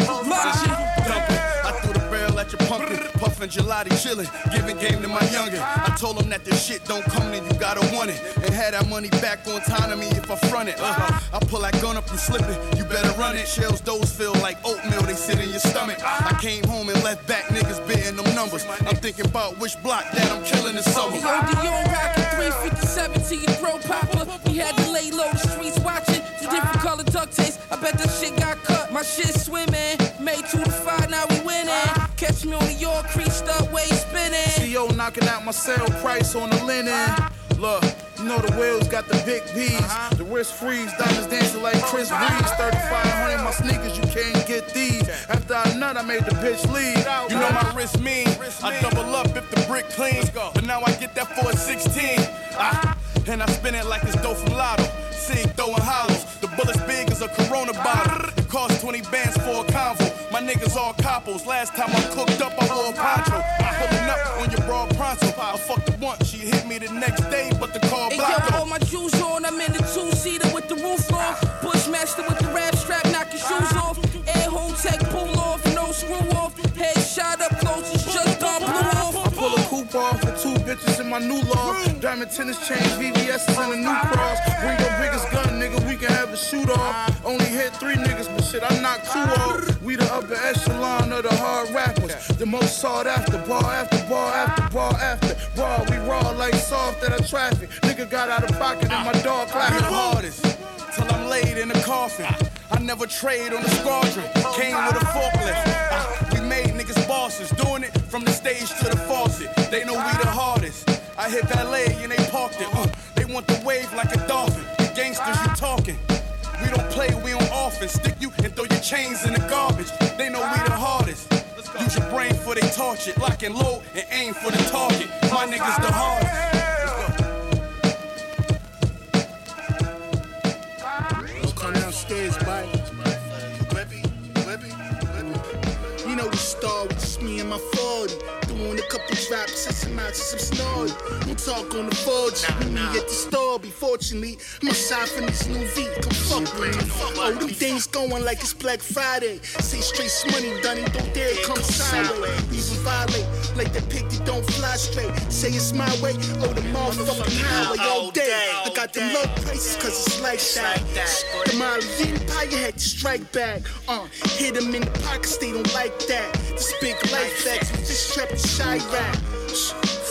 Puffin' gelati, chillin', giving game to my youngin'. I told him that this shit don't come in, you gotta want it. And had that money back on time to me if I front it. Uh, I pull that gun up and slip it, you better run it. Shells, those feel like oatmeal, they sit in your stomach. I came home and left back niggas bidding them numbers. I'm thinking about which block that I'm killing this summer. Yo, Dion rockin' 357 to your throat popper. We had to lay low, the streets watching. Two different color duct tapes. I bet that shit got cut. My shit swimming. Made two Me on York, creased up, way spinning. CO knocking out my sale price on the linen. Look, you know the wheels got the big P's. The wrist freeze, diamonds dancing like Chris Breeze. 3500 my sneakers, you can't get these. After I nut, I made the bitch leave. You know my wrist mean. I double up if the brick clean. But now I get that for a 16. Ah, and I spin it like it's dough from Lotto. Sig throwing hollows. The bullet's big as a Corona bottle. Cost 20 bands for a convo. My niggas all coppos. Last time I cooked up, I wore a poncho. I pulling up on your broad pronto. I fucked her once, she hit me the next day, but the car Hey, blocked yo, all my jewels on. I'm in the two-seater with the roof on. Bushmaster with the rap strap, knock your shoes off. Air home tech, pull off, no screw off. Head shot up close, it's just gone blew off. I pull a coupe off for two bitches in my new loft. Diamond tennis chains, VVS and a new cross. Bring your biggest gun, nigga, we can have a shoot off. Only hit three niggas, but shit, I knocked two off. We the upper echelon of the hard rappers. The most sought after, bar after bar after bar after bar. We raw like soft at a traffic. Nigga got out of pocket and my dog clapping the hardest. Till I'm laid in a coffin. I never trade on the squadron. Came with a forklift. Ah, we made niggas bosses. Doing it from the stage to the faucet. They know we the hardest. I hit valet and they parked it. Uh, they want the wave like a dolphin. The gangsters you talking. We don't play, we on offense. Stick you and throw your chains in the garbage. They know we the hardest. Use your brain for they torch it. Lock and load and aim for the target. My niggas the hardest. Set some out to some snorty. Don't talk on the forge, meet me at the store. Be fortunately, I'm aside from this new V. Come fuck with me. Oh, them things going like it's Black Friday. Say straight money done and don't dare come sideways. Even violate like that pig that don't fly straight. Say it's my way, oh the motherfucking highway all day. I got them low prices cause it's like that. The Molly Empire had to strike back. Uh, hit them in the pockets, they don't like that. This big life facts with this trap and shy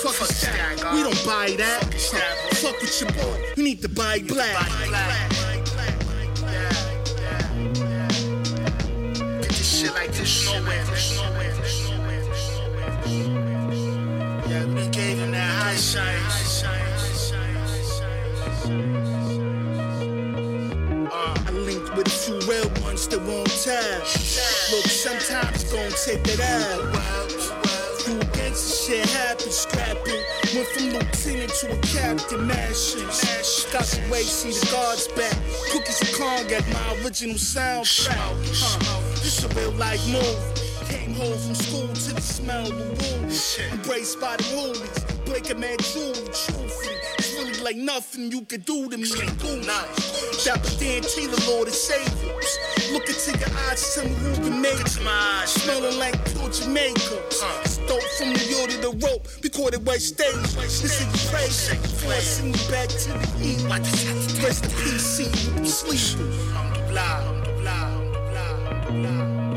Fuck a stack, we don't buy that. Uh, fuck with your boy, you need to buy black. Get this shit like this nowhere. Yeah, we gave him that high shine. Uh, I linked with a few real ones that won't tell. Look, sometimes gon' take that out. You against the shit happen, scrapping. Went from lieutenant to a captain, mashing. Got the way, see the guards back. Cookies and corn got my original soundtrack. Huh, this a real life move. Came home from school to the smell of the wounds. Embraced by the hoolies. Blake a man jewelry, truthfully. It's really like nothing you could do to me. Dapper Dan Taylor, Lord and Savior. Look into your eyes, tell me who you made it. Smelling like pure Jamaica. Stole from New York to the rope, recorded white stage. This is crazy. Before I send you back to the heat. Rest in peace, see you sleep. Alhamdulillah, alhamdulillah, alhamdulillah. different,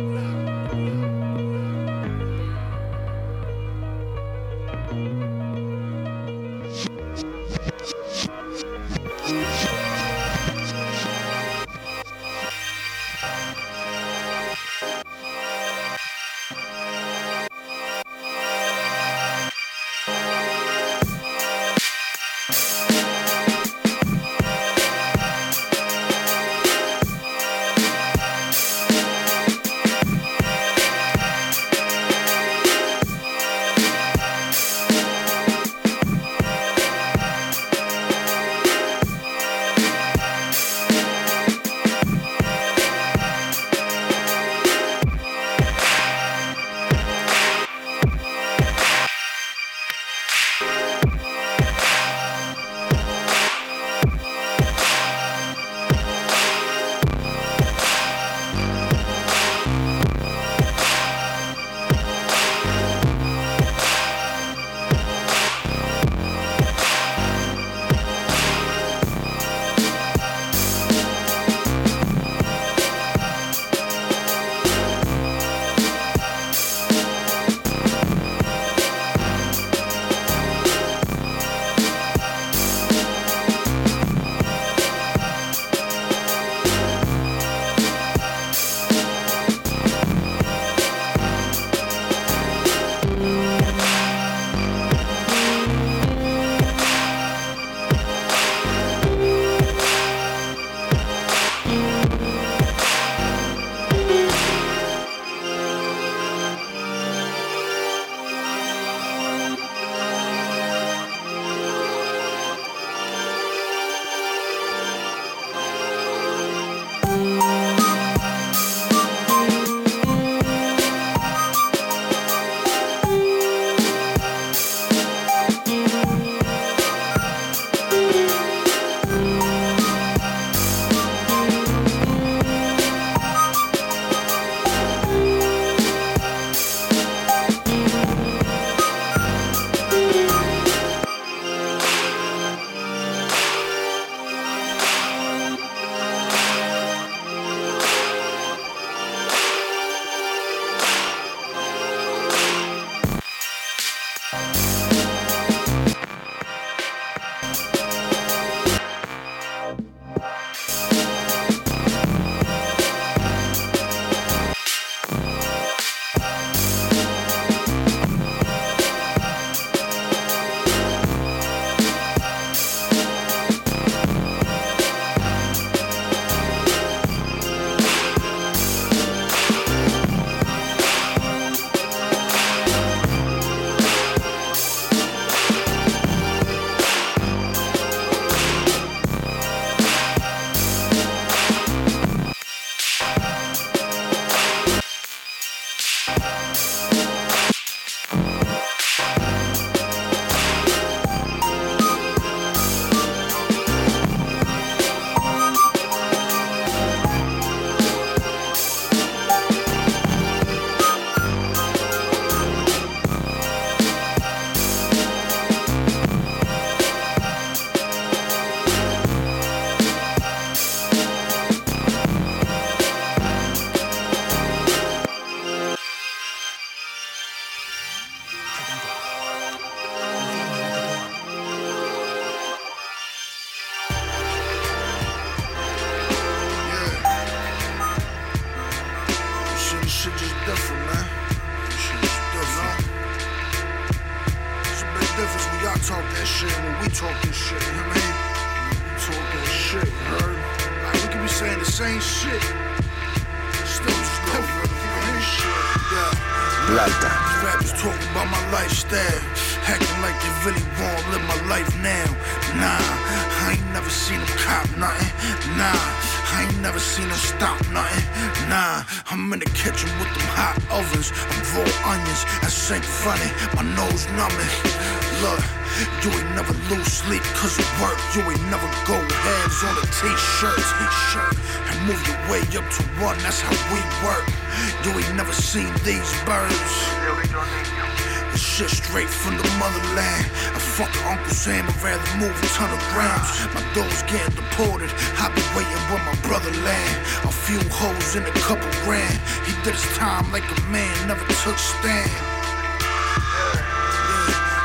motherland. I fuck Uncle Sam, I'd rather move a ton of grams. My dogs getting deported. I be waiting where my brother land. A few hoes in a couple grand. He did his time like a man, never took stand.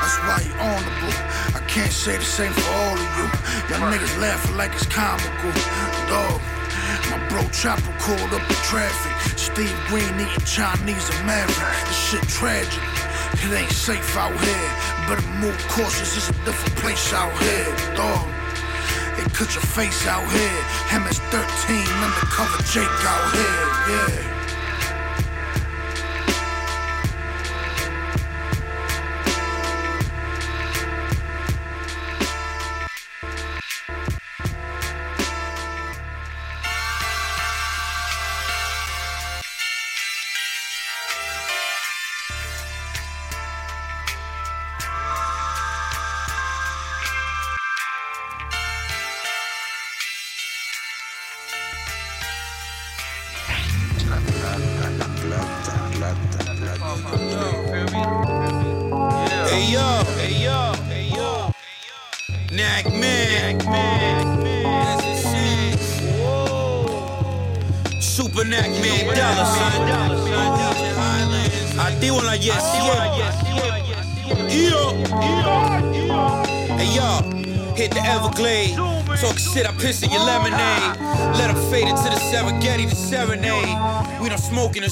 That's why he honorable. I can't say the same for all of you. Y'all niggas laughing like it's comical. Dog. My bro Chopper called up in traffic. Steve Green eating Chinese Maverick. This shit tragic. It ain't safe out here. Better move cautious. It's a different place out here, dog. They cut your face out here. MS-13 undercover Jake out here, yeah.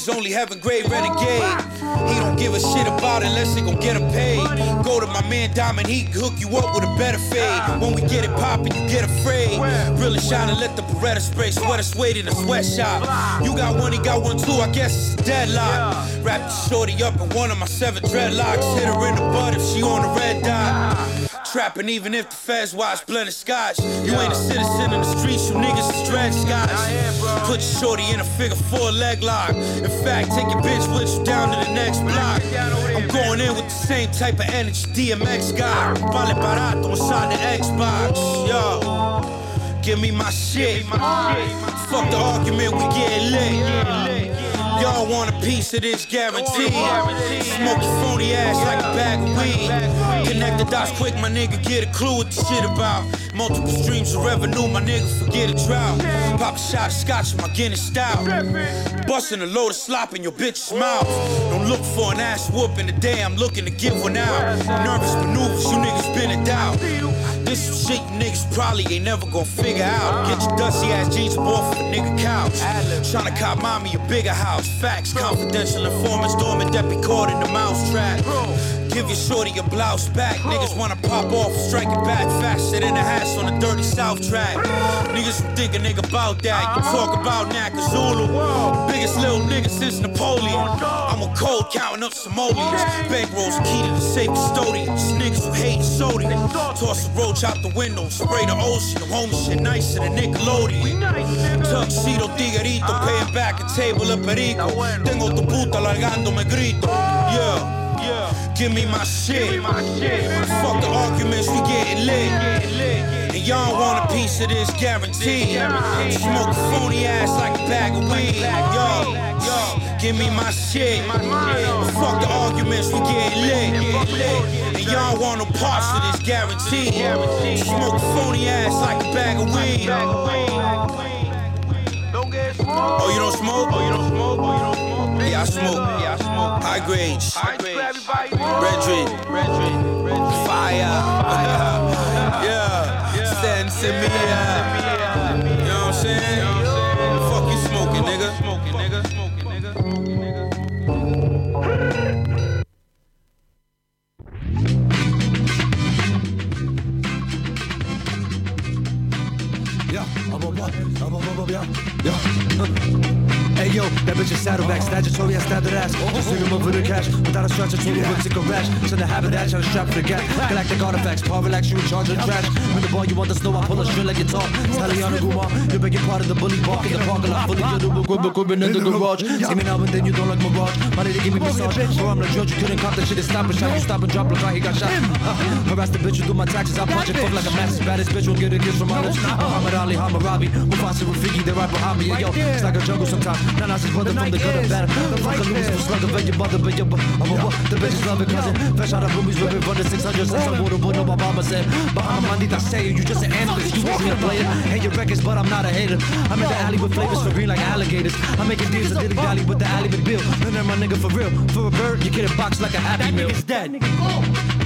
It's only heaven grade renegade. He don't give a shit about it unless he gon' get him paid. Go to my man Diamond, he can hook you up with a better fade. When we get it poppin', you get afraid. Really shine and let the Beretta spray. Sweater suede in a sweatshop. You got one, he got one too, I guess it's a deadlock. Wrap the shorty up in one of my seven dreadlocks. Hit her in the butt if she on the red dot. Trapping even if the feds watch blended scotch. You ain't a citizen in the streets, you niggas is dread scotch. Put your shorty in a figure four leg lock. In fact, take your bitch with you down to the next block. I'm going in with the same type of energy DMX got. Vale barato inside the Xbox. Yo, give me my shit. Fuck the argument, we get lit. Y'all want a piece of this guaranteed. Smoke your phony ass like a bag of weed. Connect the dots quick, my nigga, get a clue what the shit about. Multiple streams of revenue, my nigga, forget a drought. Pop a shot of scotch in my Guinness style. Busting a load of slop in your bitch's mouth. Don't look for an ass whoop in the day, I'm looking to give one out. Nervous maneuvers, you niggas been in doubt. This shit niggas probably ain't never gonna figure out. Get your dusty ass jeans off of a nigga couch. Tryna cop mommy a bigger house. Facts, confidential informants, dormant that be caught in the mouse trap. Give your shorty a blouse back. Niggas wanna pop off, strike it back faster than a hash on a dirty south track. Niggas who think a nigga about that. You talk about Nakazulu. Biggest little nigga since Napoleon. I'm a cold counting up simoleons. Bankrolls key to the safe custodians. Niggas who hate sodium. Toss the roach out the window, spray the ocean. The homie shit nicer than Nickelodeon. Tuxedo tiguerito, paying back a table of perico. Tengo tu puta largándome grito. Yeah. Give me my shit. Fuck the arguments, we getting lit. And y'all want a piece of this guaranteed. Smoke phony ass like a bag of weed. Yo, yo, give me my shit. Fuck the arguments, we getting lit. And y'all want a parts of this guaranteed. Smoke phony ass like a bag of weed. Oh, you don't smoke? Oh, you don't smoke? Oh, you don't smoke? I smoke. High grades. High grades. Red Fire. Yeah. Send to me. You know what I'm saying? Fuck you smoking, nigga. Yeah, yeah, yeah. Hey yo, that bitch is saddleback, statutory, I stabbed that ass. Just him up for the cash, without a stretch, I told him sick a rash. Send a habit that, try to strap for the gap. Galactic artifacts, power relax, you in charge of the trash. When the ball, you want the snow, I pull a string like a guitar. Italiano Guma, you begging part of the bully bark in the parking lot, fully your new equipment, equipment in the garage. See me now and then you don't like Mirage. My lady give me massage, bro, I'm the judge, you couldn't cop the shit, it's stop and shot. You stop and drop, look like he got shot. Harass the bitch, you do my taxes, I punch it, fuck like a massive baddest bitch, won't get a kiss from my lips. Muhammad Ali, Hammurabi, Mufasa Figgy, they're right behind me. Yo, it's like a jungle sometimes. Brother from the gutter better. The fuck a lose, the slugger, but your mother, but your I'm a what? The bitches love it, cousin. Fresh out of roomies, ripping from the 600 cents. I'm water, but no, my mama said. Bahama, Mandita say you just an analyst. You want me to play it. Hate your records, but I'm not a hater. I'm in the alley with flavors for green like alligators. I'm making deals, I dilly dally with the alley with Bill. None of my nigga for real. For a bird, you get a box like a happy meal. That nigga's dead. Even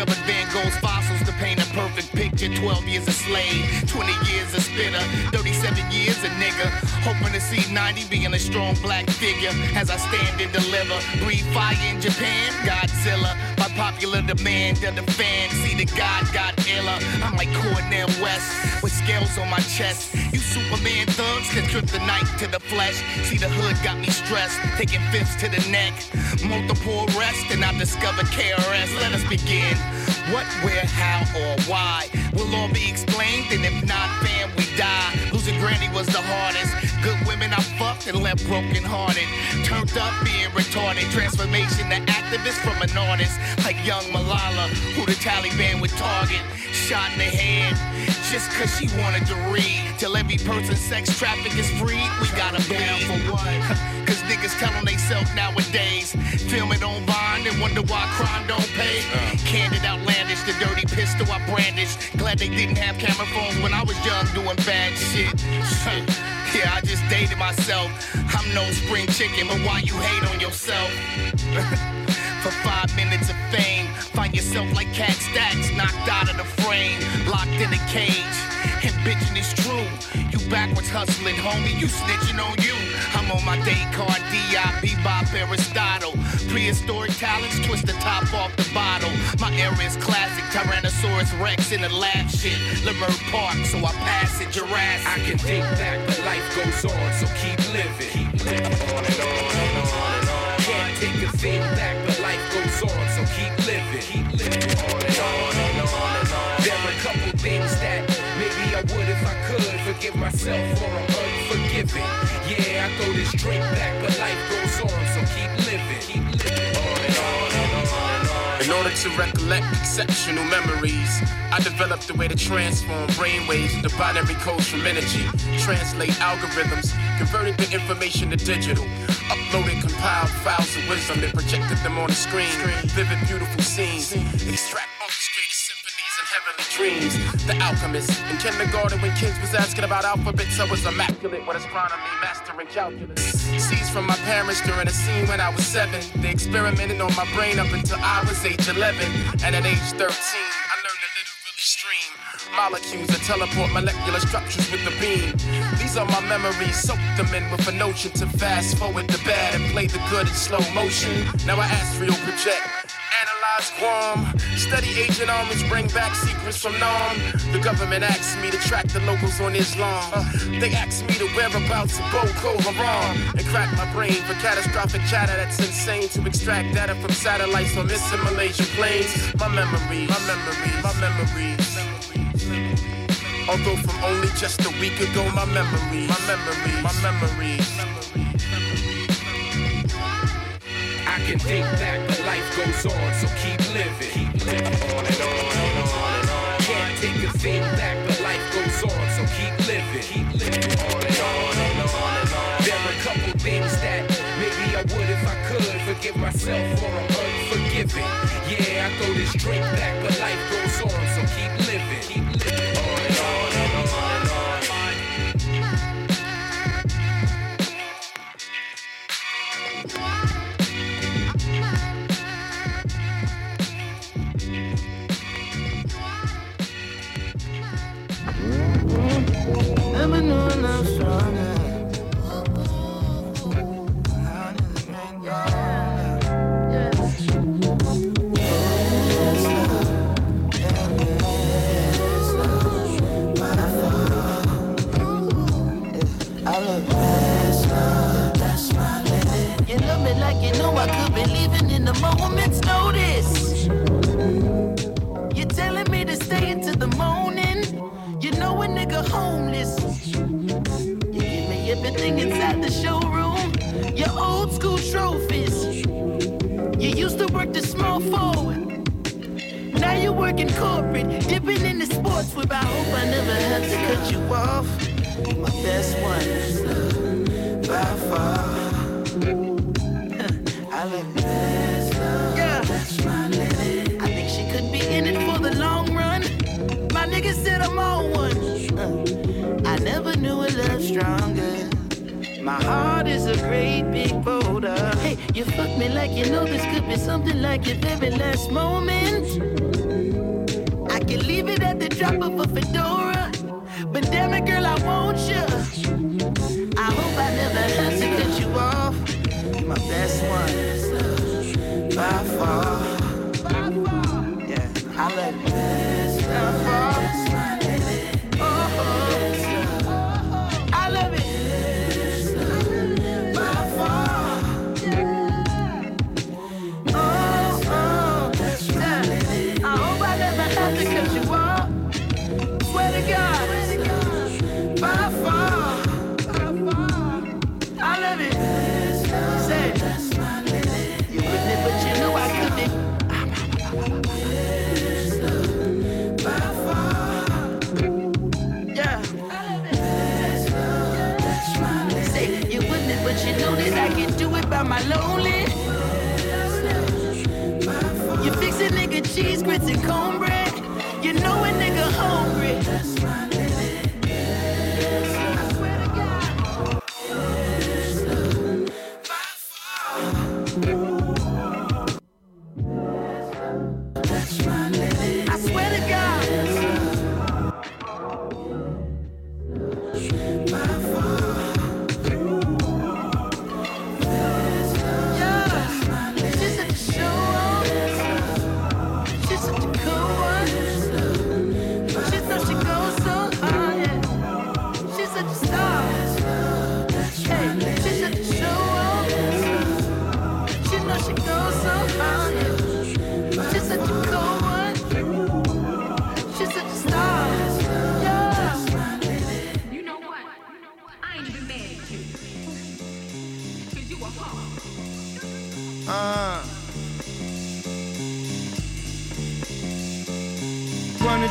Discovered Van Gogh's fossils to paint a perfect picture. 12 years a slave, 20 years a spitter, 37 years a nigga. Hoping to see 90 being a strong black figure as I stand and deliver. Breathe fire in Japan, Godzilla. By popular demand, to the fans see the God got iller. I'm like Cornel West with scales on my chest. You Superman thugs can trip the knife to the flesh. See the hood got me stressed, taking fifths to the neck. Multiple arrests, and I discovered KRS. Let us begin. What, where, how, or why will all be explained, and if not, fam, we die. Losing Granny was the hardest. Good women I fucked and left broken hearted. Turned up being retarded. Transformation to activist from an artist like young Malala, who the Taliban would target. Shot in the head just cause she wanted to read. Till every person sex traffic is free, we gotta bleed. for what? Niggas tell on theyself nowadays. Film it on Vine and wonder why crime don't pay. Candid outlandish, the dirty pistol I brandish. Glad they didn't have camera phones when I was young doing bad shit. Yeah, I just dated myself. I'm no spring chicken, but why you hate on yourself? For five minutes of fame, find yourself like cat stacks, knocked out of the frame, locked in a cage. And bitchin' is true. Backwards hustling, homie. You snitching on you. I'm on my day card, D.I.B. Bob Aristotle. Prehistoric talents, twist the top off the bottle. My era is classic, Tyrannosaurus Rex in the lab shit. Lemur Park, so I pass it Jurassic. I can think back, but life goes on, so keep living. Keep living on and on and on and on. Can't take a thing back, but life goes on, so keep living. Keep living on and on and on and on. There are a couple things that forgive myself I'm unforgiving. Yeah, I throw this drink back, but life goes on, so keep living. Keep living. In order to recollect exceptional memories, I developed a way to transform brainwaves into binary codes from energy, translate algorithms, converted the information to digital, uploaded compiled files of wisdom and projected them on the screen. Vivid, beautiful scenes, extract heavenly dreams. The alchemist in kindergarten when kids was asking about alphabets, I was immaculate with astronomy, mastering calculus. Seeds from my parents during a scene when I was seven. They experimented on my brain up until I was age 11, and at age 13, molecules that teleport molecular structures with the beam. These are my memories, soak them in with a notion to fast forward the bad and play the good in slow motion. Now I astral project. Analyze Guam, study agent armies, bring back secrets from Nam. The government asked me to track the locals on Islam. They asked me the whereabouts of Boko Haram and crack my brain for catastrophic chatter that's insane to extract data from satellites on missing Malaysian planes. My memories, my memories, my memories. Although from only just a week ago, my memories, my memories, my memories. I can think back, but life goes on, so keep living. Keep living on and on and on and on. Can't take a thing back, but life goes on, so keep living. Keep living on and on and on and on. There are a couple things that maybe I would if I could forgive myself for I'm unforgiving. Yeah, I throw this drink back, but life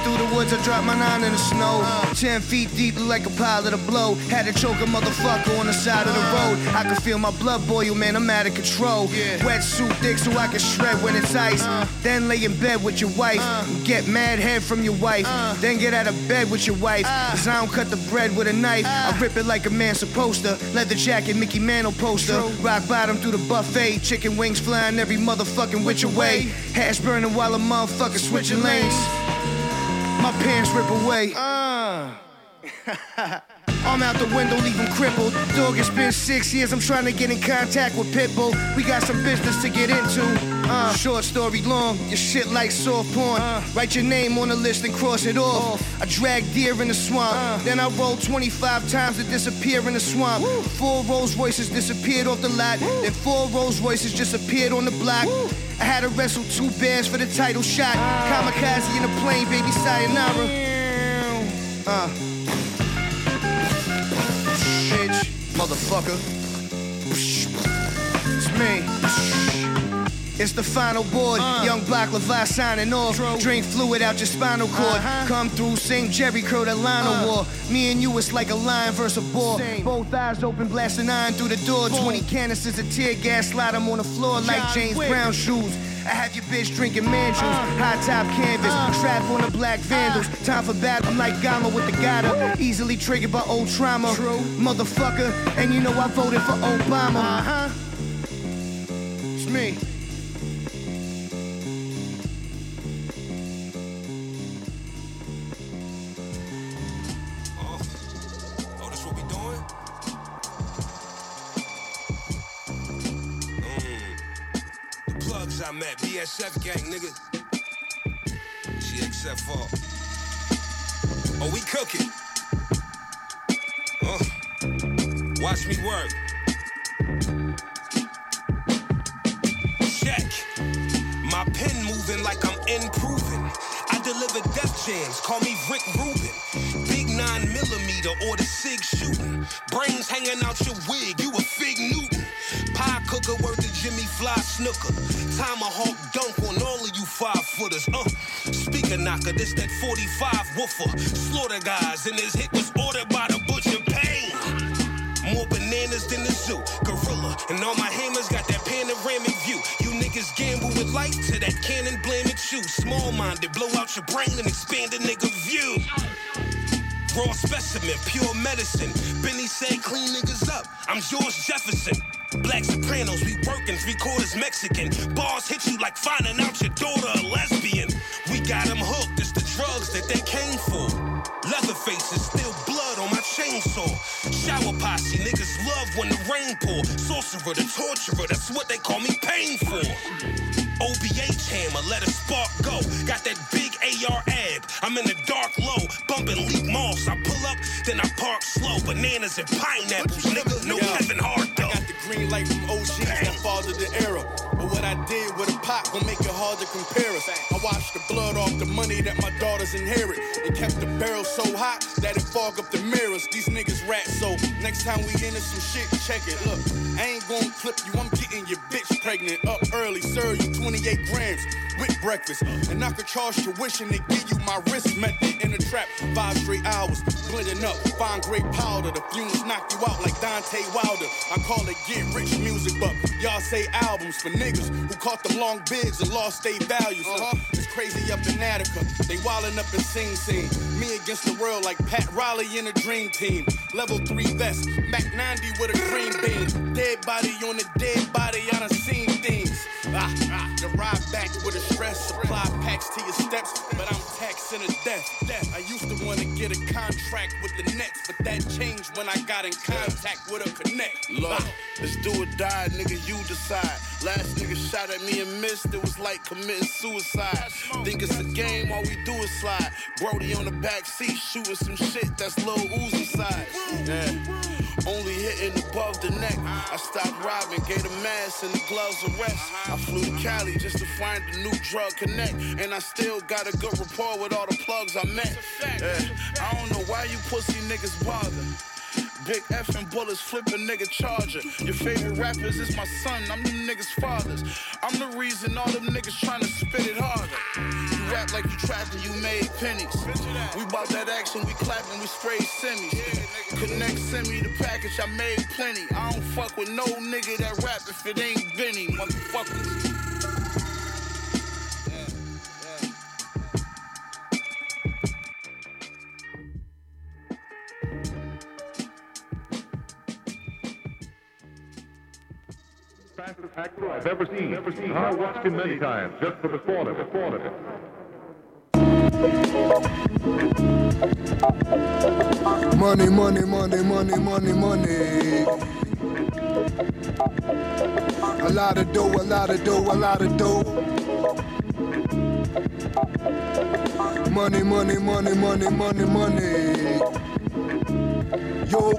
through the woods, I dropped my nine in the snow. Ten feet deep, like a pilot of the blow. Had to choke a motherfucker on the side of the road. I can feel my blood boil, man, I'm out of control. Wet suit thick so I can shred when it's ice. Uh. Then lay in bed with your wife. Uh. Get mad head from your wife. Uh. Then get out of bed with your wife. Cause I don't cut the bread with a knife. I rip it like a man supposed to. Leather jacket, Mickey Mantle poster. Rock bottom through the buffet. Chicken wings flying every motherfucking which way. Hash burning while a motherfucker switching lanes. My pants rip away. Uh. I'm out the window, leave him crippled. Dog, it's been six years, I'm trying to get in contact with Pitbull. We got some business to get into. Uh, short story long, your shit like soft porn. Write your name on the list and cross it off. I drag deer in the swamp, then I roll 25 times to disappear in the swamp. Four Rolls Royces disappeared off the lot, then four Rolls Royces disappeared on the block. I had to wrestle two bears for the title shot. Kamikaze in a plane, baby, sayonara. Uh. Bitch, motherfucker. It's me. It's the final board. Young Black Levi signing off. Drink fluid out your spinal cord. Come through, sing Jerry Curl the line war. Me and you, it's like a lion versus a boar. Both eyes open, blasting iron through the door. 20 canisters of tear gas, slide 'em on the floor like James Brown shoes. I have your bitch drinking man juice, high top canvas, strap on the black vandals. Time for battle, I'm like Gama with the Gata, easily triggered by old trauma. Motherfucker, and you know I voted for Obama. Uh-huh. It's me. Met, BSF gang, nigga. GXFR. Oh, we cooking. Uh, watch me work. Check. My pen moving like I'm improving. I deliver death jams, call me Rick Rubin. Big nine millimeter or the SIG shooting. Brains hanging out your wig, you a fig Newton. Fly Snooker. Tomahawk dunk on all of you five footers. Uh, speaker knocker, this that 45 woofer. Slaughter guys, and his hit was ordered by the butcher pain. More bananas than the zoo. Gorilla. And all my hammers got that panoramic view. You niggas gamble with life to that cannon blame at you. Small minded, blow out your brain and expand a nigga view. Raw specimen, pure medicine. Benny said clean niggas up. I'm George Jefferson. Black Sopranos, we working three quarters Mexican. Bars hit you like finding out your daughter a lesbian. We got them hooked, it's the drugs that they came for. Leatherface is still blood on my chainsaw. Shower posse, niggas love when the rain pour. Sorcerer, the torturer, that's what they call me pain for. OBH hammer, let a spark go. Got that then I park slow. Bananas and pineapples, nigga. No Kevin Hart though. I got the green light from OGs that fathered the era. What I did with a pop gon' make it hard to compare us. I washed the blood off the money that my daughters inherit. And kept the barrel so hot that it fog up the mirrors. These niggas rat so next time we into some shit, check it. Look, I ain't gon' clip you, I'm getting your bitch pregnant. Up early, sir, you 28 grams with breakfast. And I could charge tuition to give you my wrist method in the trap. Five straight hours, blending up, fine great powder. The fumes knock you out like Deontay Wilder. I call it get rich music, but y'all say albums for niggas who caught them long bids and lost their values. Uh, it's crazy up in Attica. They wildin' up in Sing Sing. Me against the world like Pat Riley in a dream team. Level 3 vest, Mac 90 with a green beam. Dead body on a dead body, I done seen things. Ah, ah, the ride back with a stress supply packs to your steps, but I'm taxing to death. death. I used to wanna get a contract with the Nets, but that changed when I got in contact with a connect. Look, it's do or die, nigga, you decide. Last nigga shot at me and missed, it was like committing suicide. Think it's a game, all we do is slide. Brody on the back seat shooting some shit that's low Uzi size. Yeah. Only hitting above the neck. I stopped robbing, gave the mask and the gloves a rest. I flew to Cali just to find a new drug connect. And I still got a good rapport with all the plugs I met. Yeah. I don't know why you pussy niggas bother. Big effing bullets, flip a nigga charger. Your favorite rappers is my son, I'm them niggas' fathers. I'm the reason all them niggas trying to spit it harder. Rap like you and you made pennies. We bought that action, we clapping, we sprayed semis. Connect semi the package, I made plenty. I don't fuck with no nigga that rap if it ain't Benny, motherfuckers. I've ever seen. Ever seen. I watched him many times just for the quality, the quality. Money, money, money, money, money, money. A lot of dough, a lot of dough, a lot of dough. Money, money, money, money, money, money. Yo.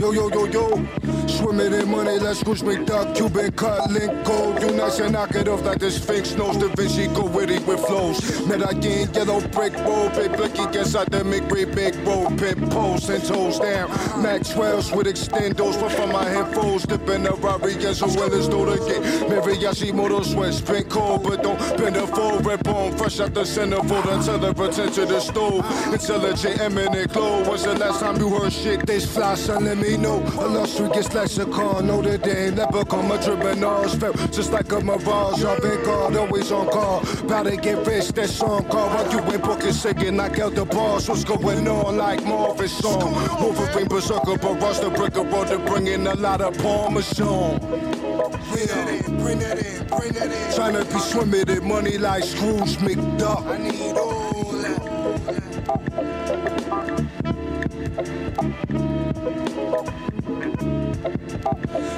Yo, yo, yo, yo. Swimming in money, let's push me duck. Cuban cut, link gold. You nice and knock it off like the Sphinx knows. Da Vinci go witty with flows. Medellin, yellow brick road. Big blicky gets out the McRae big road. Pit posts and toes down. Maxwell's with extendos. Put from my headphones. Dipping the Rari as well as though the gate. Mariachi motor sweat. Spin cold, but don't bend a full red bone. Fresh out the center for the teller. Pretend to the stove. Intelligent, eminent glow. When's the last time you heard shit this fly? Son, let me know. Illustrious lexicon. Notre Dame, leprechaun. My tribunals felt just like a mirage. Avant-garde, always on call. About to get rich, that song call. While you ain't booking, singing, knock out the bars. What's going on like Marvin's song? Wolverine, Berserker, Barrage, the brick of road to bring in a lot of Parmesan. Bring that in, bring that in, bring that in. Tryna be swimming in money like Scrooge McDuck. I need all that.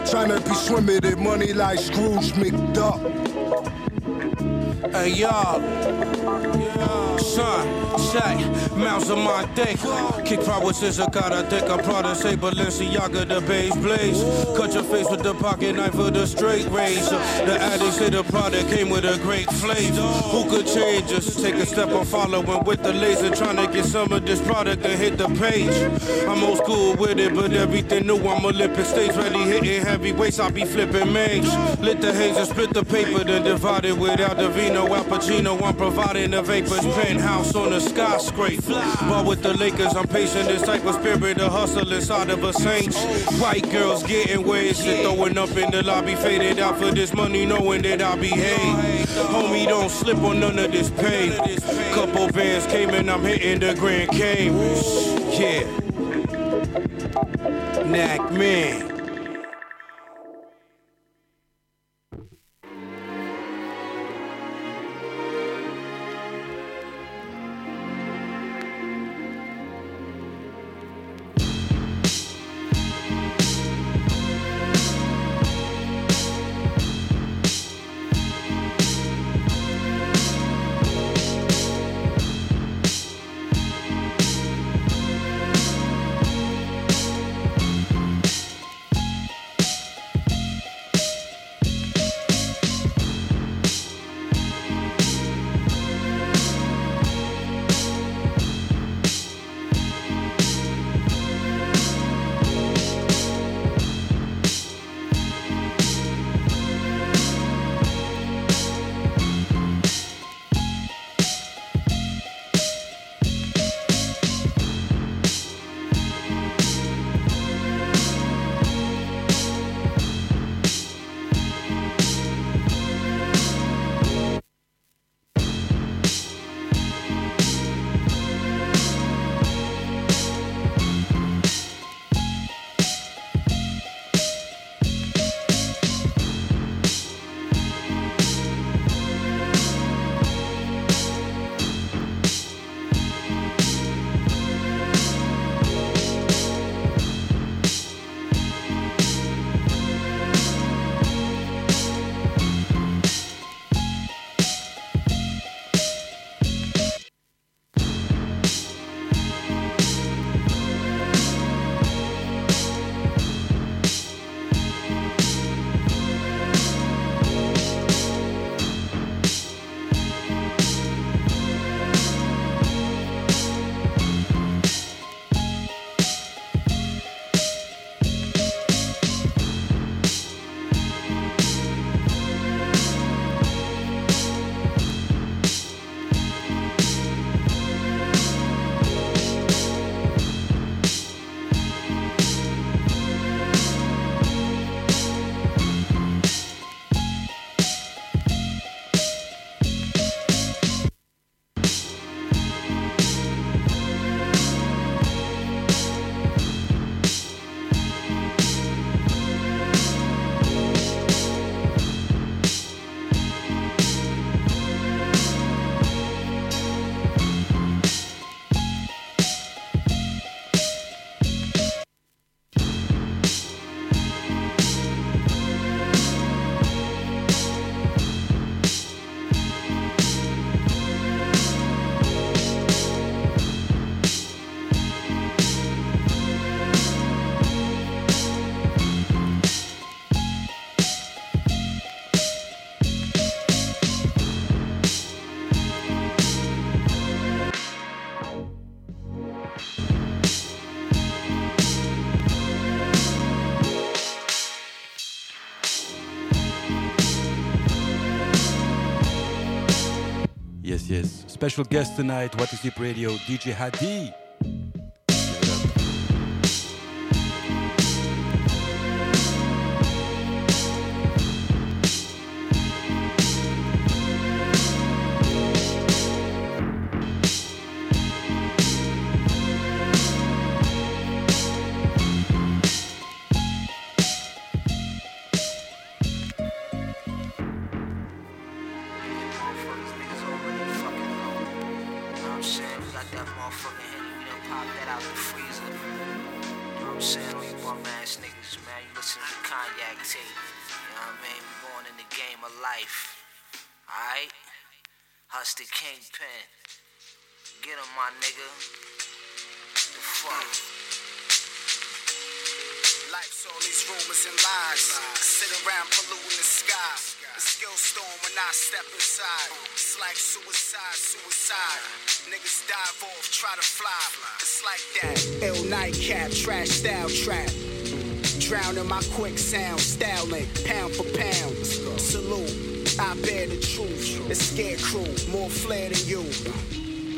Tryna be swimming in money like Scrooge McDuck. Hey y'all, son, say, mouse on my dick. Kick prowess is a god, I think I'm proud to say Balenciaga, the beige blaze. Cut your face with the pocket knife or the straight razor. The addict say the product came with a great flavor. Who could change us? Take a step on following with the laser, trying to get some of this product and hit the page. I'm old school with it, but everything new, I'm Olympic stage ready, hitting heavyweights, I be flipping mange. Lit the haze and split the paper, then divide it without the vino. Al Pacino, I'm providing the vapors. Penthouse on the skyscraper. But with the Lakers, I'm patient. This type of spirit, the hustle inside of a saint. White girls getting wasted, throwing up in the lobby, faded out for this money, knowing that I'll behave. Homie, don't slip on none of this pain. Couple bands came and I'm hitting the Grand Cave. Yeah. Knack man. Special guest tonight, What is hip Radio, DJ Hadi. Suicide, suicide. Niggas dive off, try to fly. It's like that. Ill nightcap, trash style trap. Drown in my quick sound, styling, pound for pound. Salute, I bear the truth. It's scarecrow, more flair than you.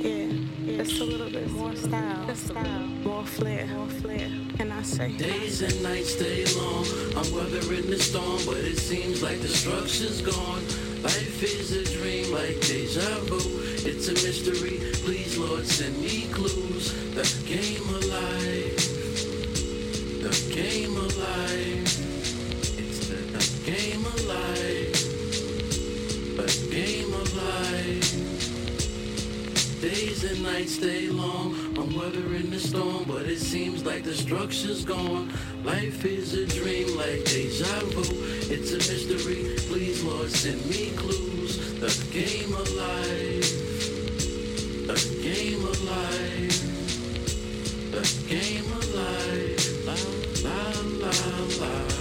Yeah, it's a little bit more style, style, more flair, more flair. Can I say? Days and nights stay long. I'm weathering the storm, but it seems like the structure's gone. Life is a dream like deja vu. It's a mystery. Please, Lord, send me clues. The game of life. The game of life. It's the, the game life, The game of life. Days and nights stay long. I'm weathering the storm, but it seems like the structure's gone. Life is a dream like deja vu. It's a mystery. Please, Lord, send me clues. The game of life. The game of life. The game of la la la la la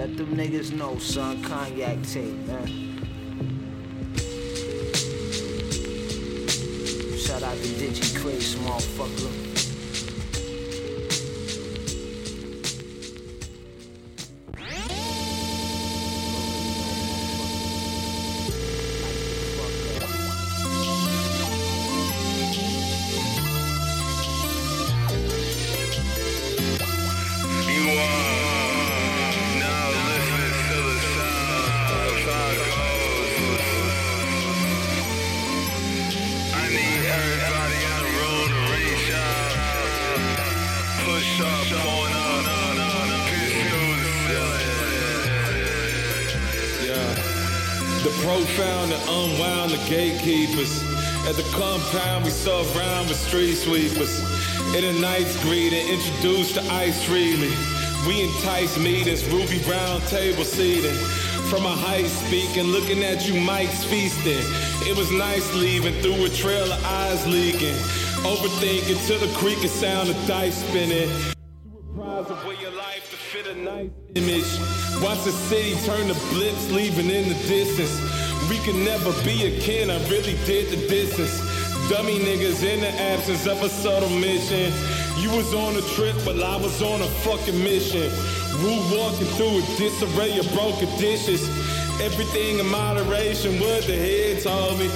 Let them niggas know, son. Cognac tape, man. Shout out to Digi Craze, motherfucker. Profound and unwound, the gatekeepers. At the compound, we saw surround with street sweepers. In a night's greeting, introduced to ice freely. We entice meetings, ruby round table seating. From a height speaking, looking at you Mike's feasting. It was nice leaving through a trail of eyes leaking. Overthinking to the creaking sound of dice spinning. Nice image. Watch the city turn to blitz, leaving in the distance. We can never be akin, I really did the distance. Dummy niggas in the absence of a subtle mission. You was on a trip, but I was on a fucking mission. Rude walking through a disarray of broken dishes. Everything in moderation, what the head told me.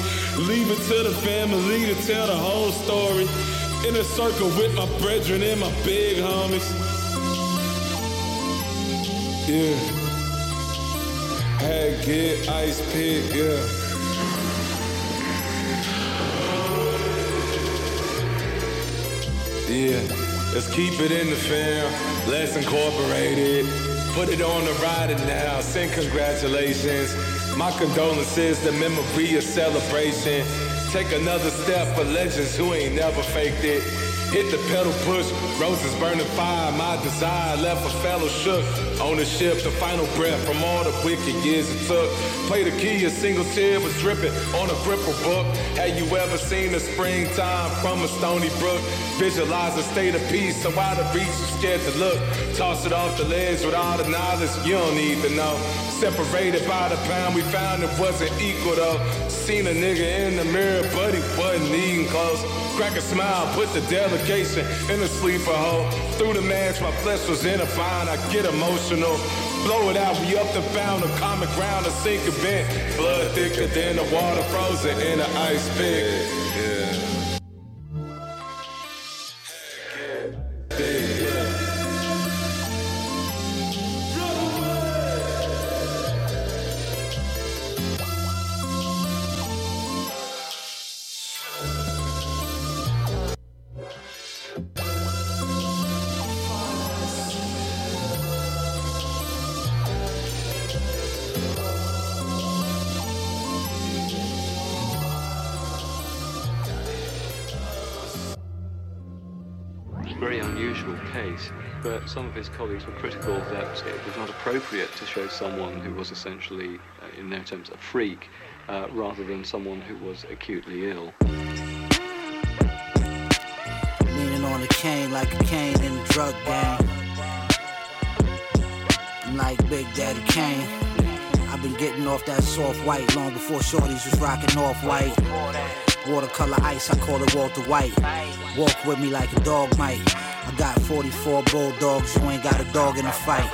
Leave it to the family to tell the whole story. In a circle with my brethren and my big homies. Yeah. Had get ice pick, yeah. Yeah, let's keep it in the fam. Let's incorporate it. Put it on the rider now. Send congratulations. My condolences, the memory of celebration. Take another step for legends who ain't never faked it. Hit the pedal push, roses burning fire. My desire left a fellow shook. Ownership, the final breath from all the wicked years it took. Play the key, a single tear was dripping on a gripper book. Had you ever seen the springtime from a stony brook? Visualize a state of peace, so out of reach, you scared to look. Toss it off the ledge with all the knowledge you don't need to know. Separated by the pound, we found it wasn't equal though. Seen a nigga in the mirror, but he wasn't eating close. Crack a smile, put the delegation in a sleeper hole. Through the mask, my flesh was in a bind. I get emotional. Blow it out, we up and found a common ground, a sink a bent. Blood thicker than the water frozen in an ice pick. Yeah. Some of his colleagues were critical that it was not appropriate to show someone who was essentially, uh, in their terms, a freak, uh, rather than someone who was acutely ill. Leaning on a cane like a cane in a drug gang. Like Big Daddy Kane. I've been getting off that soft white long before was rocking off white. Watercolor ice, I call it Walter White. Walk with me like a dog might. Got 44 bulldogs, you ain't got a dog in the fight.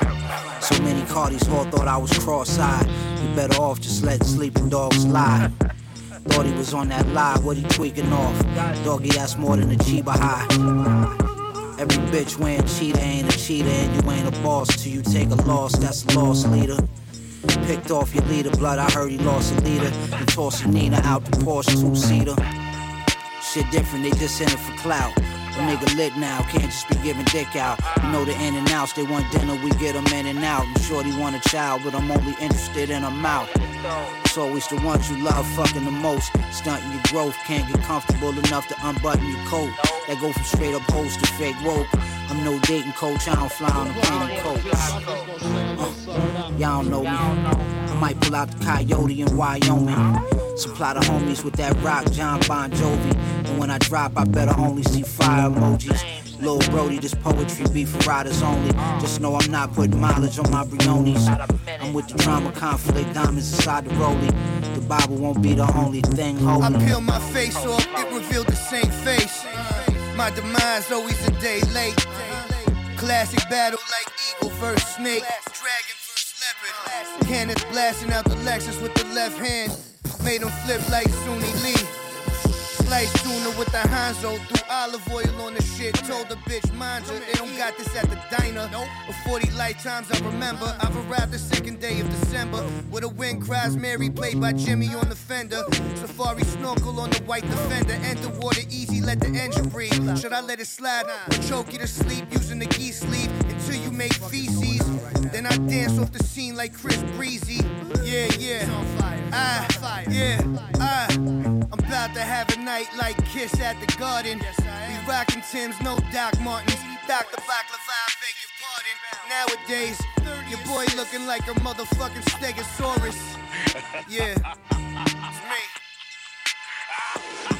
So many Cardis all thought I was cross-eyed. You better off just let sleeping dogs lie. Thought he was on that lie, what he tweaking off? Doggy, that's more than a Chiba high. Every bitch wearing cheetah ain't a cheetah, and you ain't a boss till you take a loss. That's a loss leader. Picked off your leader, blood. I heard he lost a leader. And tossing Nina out the Porsche two seater. Shit different, they just in it for clout. Nigga lit now, can't just be giving dick out. You know the in and outs, they want dinner, we get them in and out. I'm sure they want a child, but I'm only interested in a mouth. It's always the ones you love fucking the most. Stunting your growth, can't get comfortable enough to unbutton your coat. That go from straight up hoes to fake woke. I'm no dating coach, I don't fly on a plane coach. Uh, y'all know me. Might pull out the coyote in Wyoming. Supply the homies with that rock, John Bon Jovi. And when I drop, I better only see fire emojis. Lil Brody, this poetry be for riders only. Just know I'm not putting mileage on my Brionis. I'm with the drama, conflict, diamonds inside the rollie. The Bible won't be the only thing holding. I peel my face off, it revealed the same face. My demise always a day late. Classic battle like eagle versus snake. Dragon versus. Cannons blasting out the Lexus with the left hand. Made him flip like Suni Lee. Slice tuna with the Hanzo. Threw olive oil on the shit. Told the bitch, mind you, they don't got this at the diner. For 40 lifetimes I remember. I've arrived the second day of December. With a wind cries Mary played by Jimi on the fender. Safari snorkel on the white defender. Enter water easy, let the engine breathe. Should I let it slide choke you to sleep using the geese sleeve until you make feces? Then I dance off the scene like Chris Breezy. Yeah, yeah. I, ah, yeah, I. Ah. I'm about to have a night like Kiss at the Garden. We rockin' Tim's, no Doc Martens. Dr. Baklava, I beg your pardon. Nowadays, your boy looking like a motherfucking Stegosaurus. Yeah, it's me.